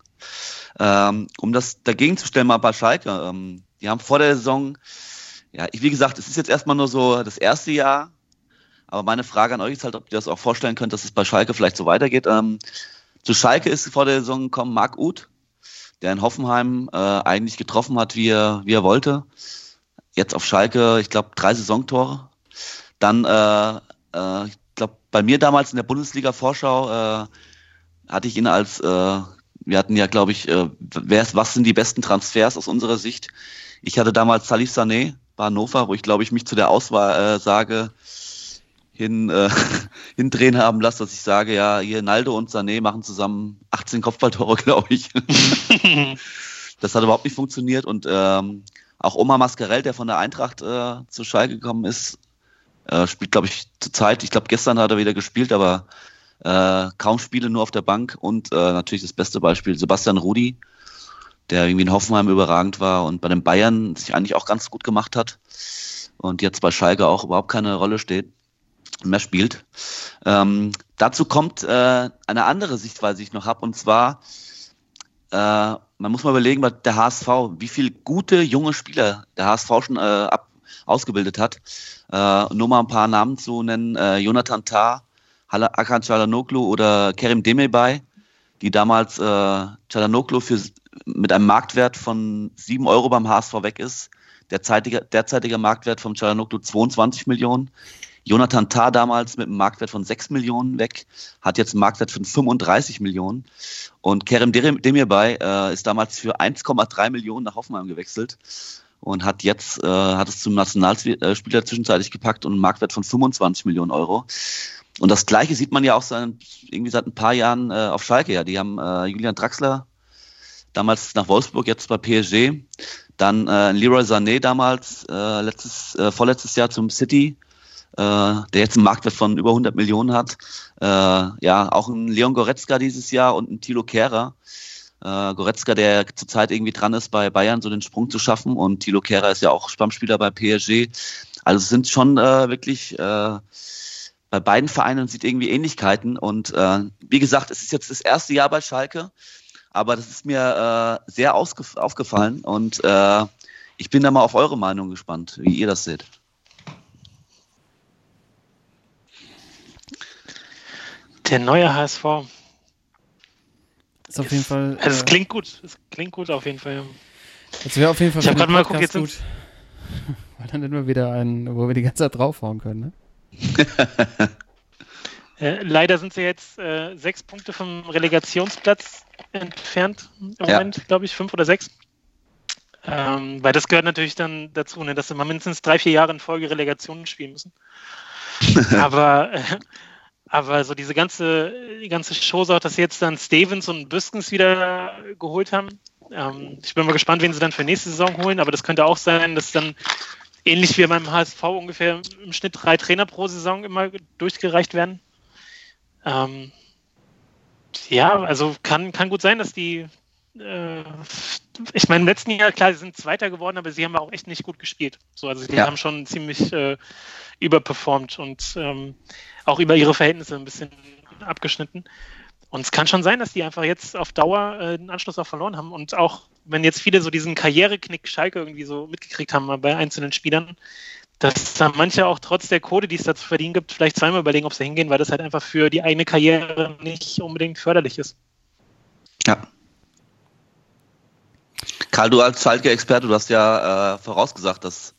Ähm, um das dagegen zu stellen, mal bei Schalke. Ähm, die haben vor der Saison, ja, ich, wie gesagt, es ist jetzt erstmal nur so das erste Jahr, aber meine Frage an euch ist halt, ob ihr das auch vorstellen könnt, dass es bei Schalke vielleicht so weitergeht. Ähm, zu Schalke ist vor der Saison gekommen Marc Uth, der in Hoffenheim äh, eigentlich getroffen hat, wie er, wie er wollte. Jetzt auf Schalke, ich glaube, drei Saisontore. Dann, äh, äh, ich glaube, bei mir damals in der Bundesliga-Vorschau äh, hatte ich ihn als, äh, wir hatten ja, glaube ich, äh, wer, was sind die besten Transfers aus unserer Sicht? Ich hatte damals Salif Sané bei Hannover, wo ich, glaube ich, mich zu der Auswahl äh, sage, hin, äh, hindrehen haben lassen, dass ich sage, ja, hier Naldo und Sané machen zusammen 18 Kopfballtore, glaube ich. das hat überhaupt nicht funktioniert und ähm, auch Omar Mascarell, der von der Eintracht äh, zu Schalke gekommen ist, äh, spielt, glaube ich, zur Zeit. Ich glaube, gestern hat er wieder gespielt, aber äh, kaum Spiele nur auf der Bank und äh, natürlich das beste Beispiel Sebastian Rudi, der irgendwie in Hoffenheim überragend war und bei den Bayern sich eigentlich auch ganz gut gemacht hat und jetzt bei Schalke auch überhaupt keine Rolle steht mehr spielt. Ähm, dazu kommt äh, eine andere Sichtweise, die ich noch habe, und zwar, äh, man muss mal überlegen, bei der HSV, wie viele gute junge Spieler der HSV schon äh, ab, ausgebildet hat. Äh, nur mal ein paar Namen zu nennen, äh, Jonathan Tah, Akan Çalhanoğlu oder Kerim Demirbay, die damals äh, Çalhanoğlu für mit einem Marktwert von 7 Euro beim HSV weg ist. Derzeitiger, derzeitiger Marktwert vom Çalhanoğlu 22 Millionen. Jonathan Tah damals mit einem Marktwert von 6 Millionen weg, hat jetzt einen Marktwert von 35 Millionen. Und Kerem Dem- Demirbay äh, ist damals für 1,3 Millionen nach Hoffenheim gewechselt und hat jetzt, äh, hat es zum Nationalspieler zwischenzeitlich gepackt und einen Marktwert von 25 Millionen Euro. Und das Gleiche sieht man ja auch seit, irgendwie seit ein paar Jahren äh, auf Schalke. Ja, die haben äh, Julian Draxler damals nach Wolfsburg, jetzt bei PSG. Dann äh, Leroy Sané damals, äh, letztes, äh, vorletztes Jahr zum City, der jetzt einen Marktwert von über 100 Millionen hat. Äh, ja, auch ein Leon Goretzka dieses Jahr und ein Thilo Kehrer. Äh, Goretzka, der zurzeit irgendwie dran ist, bei Bayern so den Sprung zu schaffen. Und Thilo Kehrer ist ja auch Stammspieler bei PSG. Also es sind schon äh, wirklich äh, bei beiden Vereinen sieht irgendwie Ähnlichkeiten. Und äh, wie gesagt, es ist jetzt das erste Jahr bei Schalke, aber das ist mir äh, sehr aufgefallen und äh, ich bin da mal auf eure Meinung gespannt, wie ihr das seht. Der neue HSV. Ist auf jeden Fall. Also es klingt gut. Es klingt gut auf jeden Fall. Das wäre auf jeden Fall. Ich habe gerade mal geguckt, jetzt gut. Weil dann hätten wir wieder einen, wo wir die ganze Zeit draufhauen können, ne? äh, leider sind sie jetzt äh, sechs Punkte vom Relegationsplatz entfernt im ja. Moment, glaube ich, fünf oder sechs. Ähm, weil das gehört natürlich dann dazu, ne, dass sie mal mindestens drei, vier Jahre in Folge Relegationen spielen müssen. aber, äh, aber so diese ganze, die ganze Show sagt, dass sie jetzt dann Stevens und Büskens wieder geholt haben. Ähm, ich bin mal gespannt, wen sie dann für nächste Saison holen, aber das könnte auch sein, dass dann ähnlich wie beim HSV ungefähr im Schnitt drei Trainer pro Saison immer durchgereicht werden. Ähm, ja, also kann, kann gut sein, dass die, äh, ich meine, im letzten Jahr, klar, sie sind Zweiter geworden, aber sie haben auch echt nicht gut gespielt. So, also sie ja. haben schon ziemlich äh, überperformt und ähm, auch über ihre Verhältnisse ein bisschen abgeschnitten. Und es kann schon sein, dass die einfach jetzt auf Dauer äh, den Anschluss auch verloren haben. Und auch wenn jetzt viele so diesen Karriereknick Schalke irgendwie so mitgekriegt haben bei einzelnen Spielern, dass da manche auch trotz der Code, die es da zu verdienen gibt, vielleicht zweimal überlegen, ob sie hingehen, weil das halt einfach für die eigene Karriere nicht unbedingt förderlich ist. Ja. Karl, du als Schalke-Experte, du hast ja äh, vorausgesagt, dass,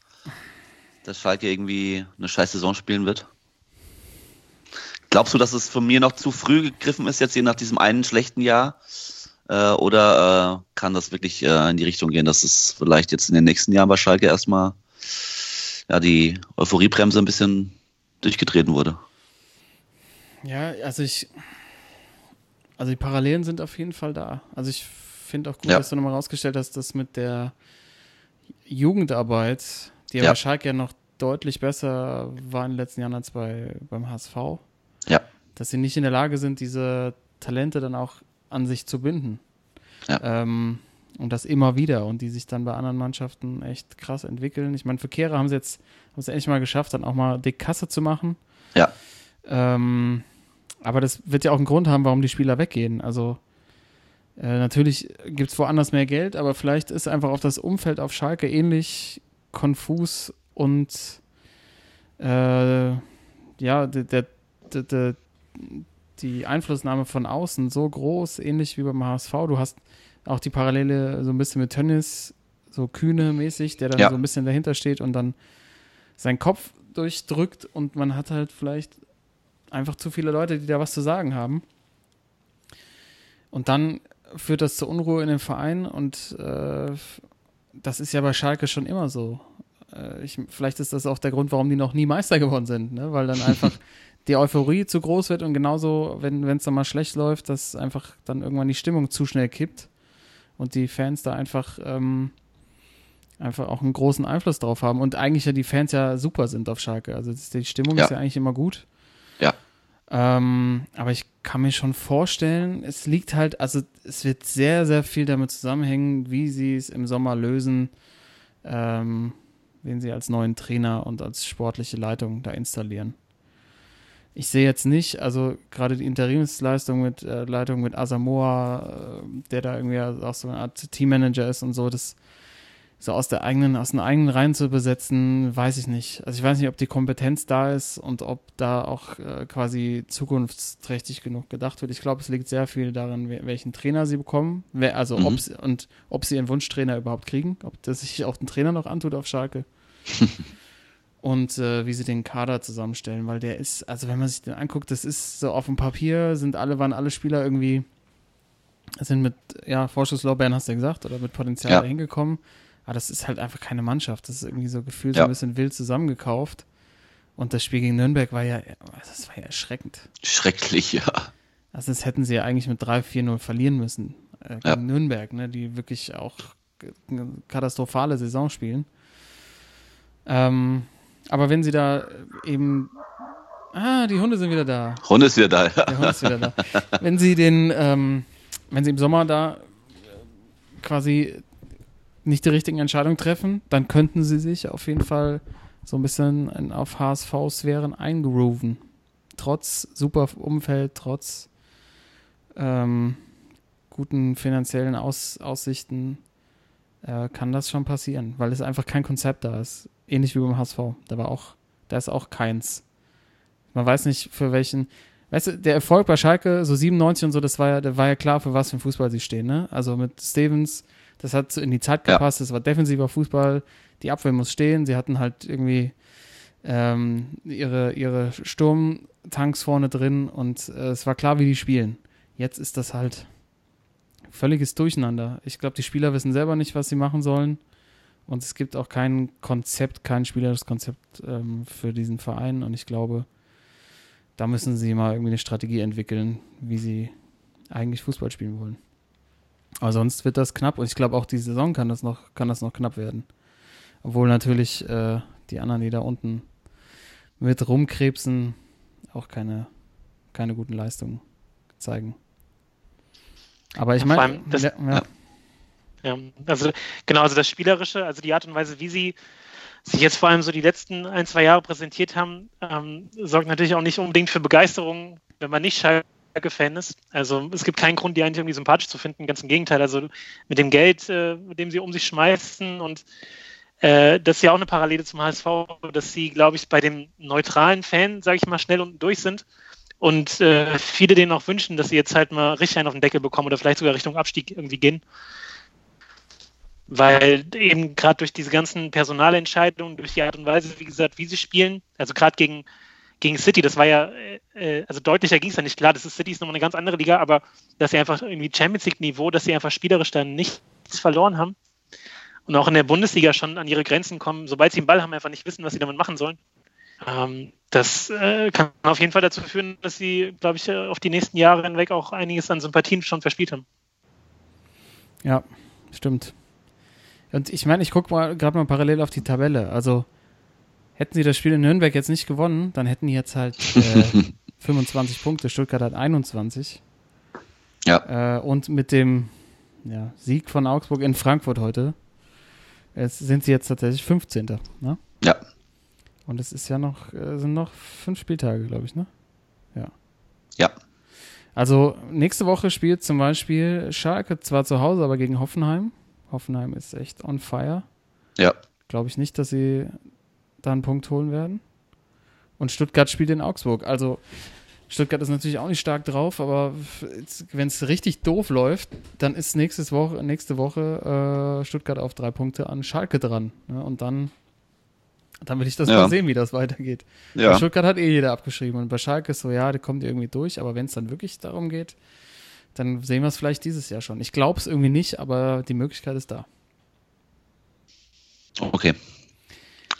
dass Schalke irgendwie eine scheiß Saison spielen wird. Glaubst du, dass es von mir noch zu früh gegriffen ist, jetzt je nach diesem einen schlechten Jahr? Äh, oder äh, kann das wirklich äh, in die Richtung gehen, dass es vielleicht jetzt in den nächsten Jahren bei Schalke erstmal ja, die Euphoriebremse ein bisschen durchgetreten wurde? Ja, also ich. Also die Parallelen sind auf jeden Fall da. Also ich finde auch gut, Ja. dass du nochmal rausgestellt hast, dass mit der Jugendarbeit, die ja, Ja. bei Schalke ja noch deutlich besser war in den letzten Jahren als bei, beim HSV, Ja. dass sie nicht in der Lage sind, diese Talente dann auch an sich zu binden. Ja. Ähm, und das immer wieder und die sich dann bei anderen Mannschaften echt krass entwickeln. Ich meine, für Kehrer haben sie jetzt haben sie endlich mal geschafft, dann auch mal dick Kasse zu machen. Ja. Ähm, aber das wird ja auch einen Grund haben, warum die Spieler weggehen. Also äh, natürlich gibt es woanders mehr Geld, aber vielleicht ist einfach auch das Umfeld auf Schalke ähnlich konfus und äh, ja, der, der, der, die Einflussnahme von außen so groß, ähnlich wie beim HSV. Du hast auch die Parallele so ein bisschen mit Tönnies, so kühne mäßig, der dann Ja. so ein bisschen dahinter steht und dann seinen Kopf durchdrückt und man hat halt vielleicht einfach zu viele Leute, die da was zu sagen haben. Und dann führt das zur Unruhe in dem Verein und äh, das ist ja bei Schalke schon immer so. Äh, ich, vielleicht ist das auch der Grund, warum die noch nie Meister geworden sind, ne? weil dann einfach die Euphorie zu groß wird und genauso, wenn es dann mal schlecht läuft, dass einfach dann irgendwann die Stimmung zu schnell kippt und die Fans da einfach, ähm, einfach auch einen großen Einfluss drauf haben und eigentlich ja die Fans ja super sind auf Schalke. Also die Stimmung Ja. ist ja eigentlich immer gut. Ähm, aber ich kann mir schon vorstellen, es liegt halt, also es wird sehr, sehr viel damit zusammenhängen, wie sie es im Sommer lösen, ähm, wen sie als neuen Trainer und als sportliche Leitung da installieren. Ich sehe jetzt nicht, also gerade die Interimsleistung mit äh, Leitung mit Asamoah, äh, der da irgendwie auch so eine Art Teammanager ist und so, das so aus der eigenen, aus den eigenen Reihen zu besetzen, weiß ich nicht. Also ich weiß nicht, ob die Kompetenz da ist und ob da auch äh, quasi zukunftsträchtig genug gedacht wird. Ich glaube, es liegt sehr viel daran, welchen Trainer sie bekommen, wer, also Mhm. ob sie, und ob sie ihren Wunschtrainer überhaupt kriegen, ob das sich auch den Trainer noch antut auf Schalke. und äh, wie sie den Kader zusammenstellen, weil der ist, also wenn man sich den anguckt, das ist so auf dem Papier, sind alle, waren alle Spieler irgendwie, sind mit, ja, Vorschusslorbeeren hast du ja gesagt, oder mit Potenzial Ja. da hingekommen. Aber das ist halt einfach keine Mannschaft. Das ist irgendwie so gefühlt so Ja. ein bisschen wild zusammengekauft. Und das Spiel gegen Nürnberg war ja, das war ja erschreckend. Schrecklich, ja. Also das hätten sie ja eigentlich mit 3-4-0 verlieren müssen äh, gegen Ja. Nürnberg, ne, die wirklich auch eine katastrophale Saison spielen. Ähm, aber wenn sie da eben Ah, die Hunde sind wieder da. Hunde ist wieder da, ja. Der Hund ist wieder da. Wenn sie den, ähm, wenn sie im Sommer da äh, quasi nicht die richtigen Entscheidungen treffen, dann könnten sie sich auf jeden Fall so ein bisschen auf HSV-Sphären eingrooven. Trotz super Umfeld, trotz ähm, guten finanziellen Aus Aussichten äh, kann das schon passieren, weil es einfach kein Konzept da ist. Ähnlich wie beim HSV. Da war auch, da ist auch keins. Man weiß nicht, für welchen. Weißt du, der Erfolg bei Schalke, so 97 und so, das war ja, war ja klar, für was für einen Fußball sie stehen, ne? Also mit Stevens, das hat so in die Zeit Ja. gepasst, das war defensiver Fußball, die Abwehr muss stehen, sie hatten halt irgendwie ähm, ihre, ihre Sturmtanks vorne drin und äh, es war klar, wie die spielen. Jetzt ist das halt völliges Durcheinander. Ich glaube, die Spieler wissen selber nicht, was sie machen sollen. Und es gibt auch kein Konzept, kein spielerisches Konzept ähm, für diesen Verein. Und ich glaube, da müssen sie mal irgendwie eine Strategie entwickeln, wie sie eigentlich Fußball spielen wollen. Aber sonst wird das knapp. Und ich glaube, auch die Saison kann das noch, kann das noch knapp werden. Obwohl natürlich äh, die anderen, die da unten mit rumkrebsen, auch keine, keine guten Leistungen zeigen. Aber ich meine, ja, ja. Ja, also genau, also das Spielerische, also die Art und Weise, wie sie sich jetzt vor allem so die letzten ein, zwei Jahre präsentiert haben, ähm, sorgt natürlich auch nicht unbedingt für Begeisterung, wenn man nicht Schalke-Fan ist. Also es gibt keinen Grund, die eigentlich irgendwie sympathisch zu finden, ganz im Gegenteil. Also mit dem Geld, äh, mit dem sie um sich schmeißen und äh, das ist ja auch eine Parallele zum HSV, dass sie, glaube ich, bei dem neutralen Fan, sage ich mal, schnell unten durch sind und äh, viele denen auch wünschen, dass sie jetzt halt mal richtig einen auf den Deckel bekommen oder vielleicht sogar Richtung Abstieg irgendwie gehen weil eben gerade durch diese ganzen Personalentscheidungen, durch die Art und Weise, wie gesagt, wie sie spielen, also gerade gegen, gegen City, das war ja, äh, also deutlicher ging es ja nicht. Klar, das ist City ist nochmal eine ganz andere Liga, aber dass sie einfach irgendwie Champions League-Niveau, dass sie einfach spielerisch dann nichts verloren haben und auch in der Bundesliga schon an ihre Grenzen kommen, sobald sie den Ball haben, einfach nicht wissen, was sie damit machen sollen. Ähm, das äh, kann auf jeden Fall dazu führen, dass sie, glaube ich, äh, auf die nächsten Jahre hinweg auch einiges an Sympathien schon verspielt haben. Ja, stimmt. Und ich meine, ich gucke mal gerade mal parallel auf die Tabelle. Also hätten sie das Spiel in Nürnberg jetzt nicht gewonnen, dann hätten die jetzt halt äh, 25 Punkte. Stuttgart hat 21. Ja. Äh, und mit dem ja, Sieg von Augsburg in Frankfurt heute es sind sie jetzt tatsächlich 15. Ne? Ja. Und es ist ja noch, äh, sind noch fünf Spieltage, glaube ich, ne? Ja. Also nächste Woche spielt zum Beispiel Schalke zwar zu Hause, aber gegen Hoffenheim. Hoffenheim ist echt on fire. Ja. Glaube ich nicht, dass sie da einen Punkt holen werden. Und Stuttgart spielt in Augsburg. Also Stuttgart ist natürlich auch nicht stark drauf, aber wenn es richtig doof läuft, dann ist nächstes Woche, nächste Woche äh, Stuttgart auf drei Punkte an Schalke dran. Ne? Und dann, dann will ich das Ja. mal sehen, wie das weitergeht. Bei Ja. Stuttgart hat eh jeder abgeschrieben. Und bei Schalke ist so, ja, der kommt irgendwie durch. Aber wenn es dann wirklich darum geht, dann sehen wir es vielleicht dieses Jahr schon. Ich glaube es irgendwie nicht, aber die Möglichkeit ist da. Okay.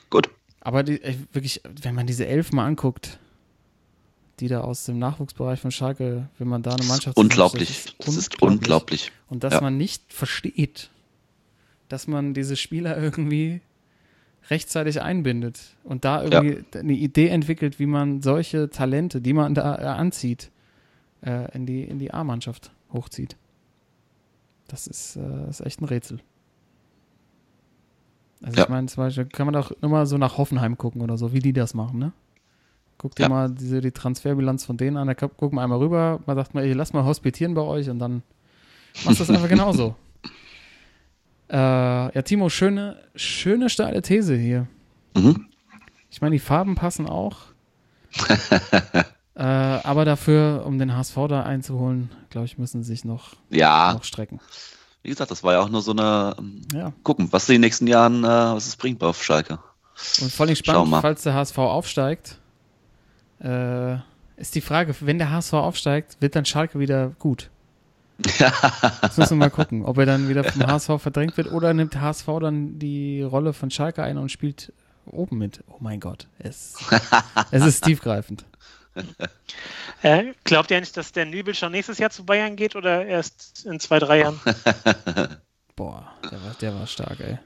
Gut. Aber die, wirklich, wenn man diese elf mal anguckt, die da aus dem Nachwuchsbereich von Schalke, wenn man da eine Mannschaft Unglaublich. Das ist unglaublich. Und dass Ja. man nicht versteht, dass man diese Spieler irgendwie rechtzeitig einbindet und da irgendwie eine Idee entwickelt, wie man solche Talente, die man da anzieht, äh, in die, in die A-Mannschaft hochzieht. Das ist, äh, ist echt ein Rätsel. Also Ja. ich meine, zum Beispiel kann man doch nur mal so nach Hoffenheim gucken oder so, wie die das machen, ne? Guck dir Ja. mal diese, die Transferbilanz von denen an, da guck mal einmal rüber, man sagt mal, ey, lass mal hospitieren bei euch und dann machst du das einfach genauso. Äh, ja, Timo, schöne, schöne steile These hier. Mhm. Ich meine, die Farben passen auch. äh, aber dafür, um den HSV da einzuholen, glaube ich, müssen sie sich noch, Ja, noch strecken. Wie gesagt, das war ja auch nur so eine. ähm, Ja. Gucken, was in den nächsten Jahren, äh, was es bringt auf Schalke. Und vor allem spannend, falls der HSV aufsteigt, äh, ist die Frage, wenn der HSV aufsteigt, wird dann Schalke wieder gut? Das müssen wir mal gucken, ob er dann wieder vom HSV verdrängt wird oder nimmt der HSV dann die Rolle von Schalke ein und spielt oben mit. Oh mein Gott, es, es ist tiefgreifend. Äh, glaubt ihr nicht, dass der Nübel schon nächstes Jahr zu Bayern geht oder erst in zwei, drei Jahren? Boah, der war, der war stark, ey.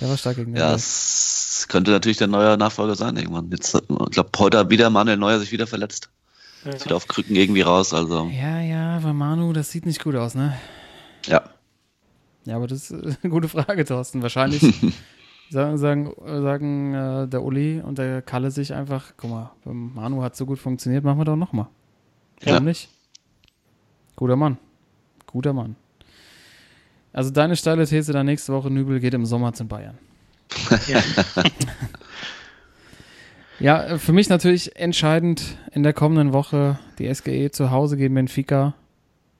Der war stark gegen den Ja, es könnte natürlich der neue Nachfolger sein irgendwann. Jetzt, ich glaube, heute hat wieder Manuel Neuer sich wieder verletzt. Ja. Sieht auf Krücken irgendwie raus, also Ja, ja, aber Manu, das sieht nicht gut aus, ne? ja. Ja, aber das ist eine gute Frage, Thorsten. Wahrscheinlich sagen, sagen, sagen äh, der Uli und der Kalle sich einfach, guck mal, beim Manu hat so gut funktioniert, machen wir doch nochmal. Ja. Warum nicht? Guter Mann. Guter Mann. Also deine steile These dann nächste Woche, Nübel geht im Sommer zu Bayern. Ja. Ja, äh, für mich natürlich entscheidend in der kommenden Woche die SGE zu Hause gegen Benfica.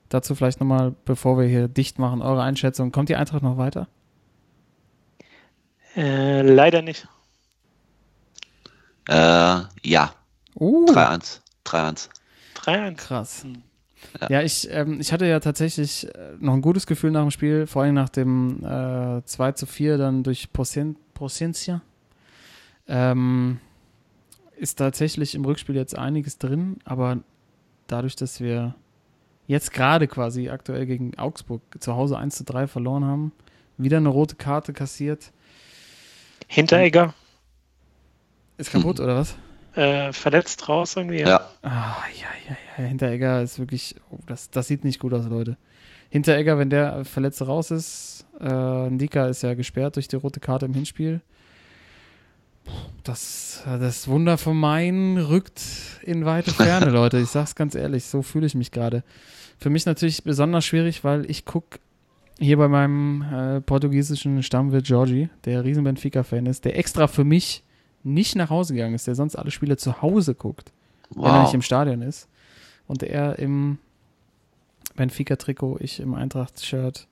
Dazu vielleicht nochmal, bevor wir hier dicht machen, eure Einschätzung. Kommt die Eintracht noch weiter? Äh, leider nicht. Äh, ja, Uh, 3-1. 3-1. 3-1. krass. Ja, ich, ähm, ich hatte ja tatsächlich äh, noch ein gutes Gefühl nach dem Spiel, vor allem nach dem äh, 2 zu 4 dann durch Prociencia. Ähm, ist tatsächlich im Rückspiel jetzt einiges drin, aber dadurch, dass wir jetzt gerade quasi aktuell gegen Augsburg zu Hause 1 zu 3 verloren haben, wieder eine rote Karte kassiert, Hinteregger ist kaputt oder was? äh, verletzt raus irgendwie. Ja. Ah, ja, ja, ja. Hinteregger ist wirklich, oh, das, das sieht nicht gut aus, Leute. Hinteregger, wenn der Verletzte raus ist, äh, Ndika ist ja gesperrt durch die rote Karte im Hinspiel. Das, das Wunder vom Main rückt in weite Ferne, Leute. Ich sag's ganz ehrlich, so fühle ich mich gerade. Für mich natürlich besonders schwierig, weil ich gucke hier bei meinem äh, portugiesischen Stammwirt Georgi, der riesen Benfica-Fan ist, der extra für mich nicht nach Hause gegangen ist, der sonst alle Spiele zu Hause guckt wenn er nicht Wow. im Stadion ist. Und er im Benfica-Trikot, ich im Eintracht-Shirt,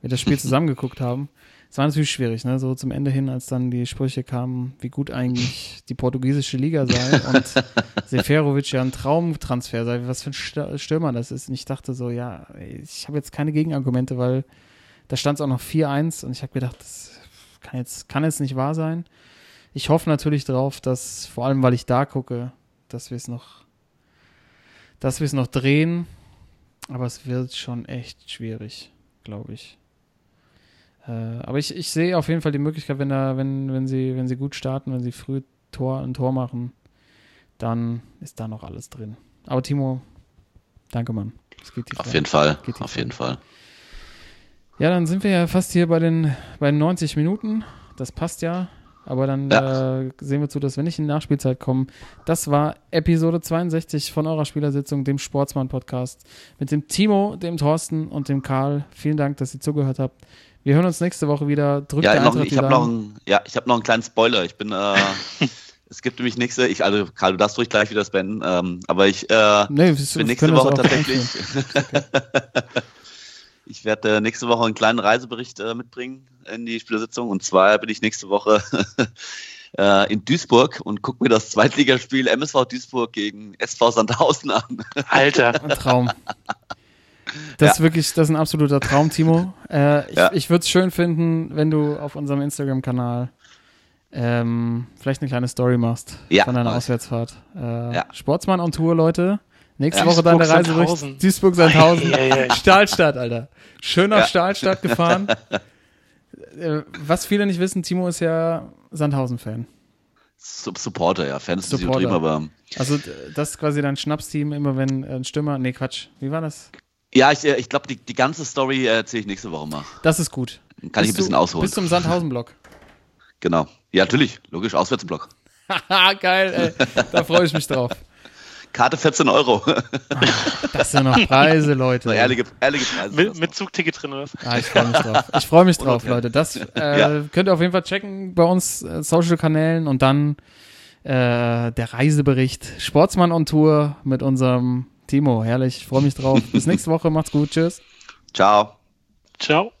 wir das Spiel zusammengeguckt haben. Es war natürlich schwierig, ne? So zum Ende hin, als dann die Sprüche kamen, wie gut eigentlich die portugiesische Liga sei und Seferovic ja ein Traumtransfer sei, was für ein Stürmer das ist. Und ich dachte so, ja, ich habe jetzt keine Gegenargumente, weil da stand es auch noch 4-1 und ich habe gedacht, das kann jetzt, kann jetzt nicht wahr sein. Ich hoffe natürlich drauf, dass, vor allem weil ich da gucke, dass wir es noch, dass wir es noch drehen. Aber es wird schon echt schwierig, glaube ich. Äh, aber ich, ich sehe auf jeden Fall die Möglichkeit, wenn da, wenn, wenn sie, wenn sie gut starten, wenn sie früh Tor, ein Tor machen, dann ist da noch alles drin. Aber Timo, danke Mann. Es geht Auf jeden Fall. Auf jeden. Fall. Ja, dann sind wir ja fast hier bei den, bei den 90 Minuten. Das passt ja. Aber dann Ja. äh, sehen wir zu, dass wir nicht in die Nachspielzeit kommen. Das war Episode 62 von eurer Spielersitzung, dem Sportsmann-Podcast. Mit dem Timo, dem Thorsten und dem Karl. Vielen Dank, dass ihr zugehört habt. Wir hören uns nächste Woche wieder. Drückt Ja, noch, ich habe noch, einen- ja, ich hab noch einen kleinen Spoiler. Ich bin, äh, es gibt nämlich nächste, ich, also Karl, du darfst ruhig gleich wieder spenden, ähm, aber ich äh, Nee, wir bin nächste Woche tatsächlich, ich werde äh, nächste Woche einen kleinen Reisebericht äh, mitbringen in die Spielersitzung und zwar bin ich nächste Woche äh, in Duisburg und gucke mir das Zweitligaspiel MSV Duisburg gegen SV Sandhausen an. Alter. Ein Traum. Das ist wirklich, das ist ein absoluter Traum, Timo. Äh, ich Ja. ich würde es schön finden, wenn du auf unserem Instagram-Kanal ähm, vielleicht eine kleine Story machst Ja, von deiner. Auswärtsfahrt. Äh, Ja. Sportsmann on Tour, Leute. Nächste Ja. Woche deine Reise durch ei, ei. Stahlstadt, Alter. Schön auf Ja. Stahlstadt gefahren. äh, was viele nicht wissen, Timo ist ja Sandhausen-Fan. Sub Supporter, ja, Fans ist Supporter. übertrieben, aber Also das ist quasi dein Schnapsteam, immer wenn ein Stürmer, nee Quatsch, wie war das? Ja, ich, äh, ich glaube, die, die ganze Story äh, erzähle ich nächste Woche mal. Das ist gut. Kann ich ein bisschen du, ausholen. Bis zum Sandhausen-Block. Genau. Ja, natürlich, logisch, Auswärtsblock. Haha, geil, ey. Da freue ich mich drauf. Karte 14 Euro. Das sind noch Preise, Leute. So ehrliche, ehrliche Preise. Mit, mit Zugticket drin oder was? Ah, ich freue mich drauf. Ich freue mich drauf. Leute. Das äh, Ja. könnt ihr auf jeden Fall checken bei uns äh, Social-Kanälen und dann äh, der Reisebericht Sportsmann on Tour mit unserem Timo. Herrlich, ich freue mich drauf. Bis nächste Woche, macht's gut, tschüss. Ciao. Ciao.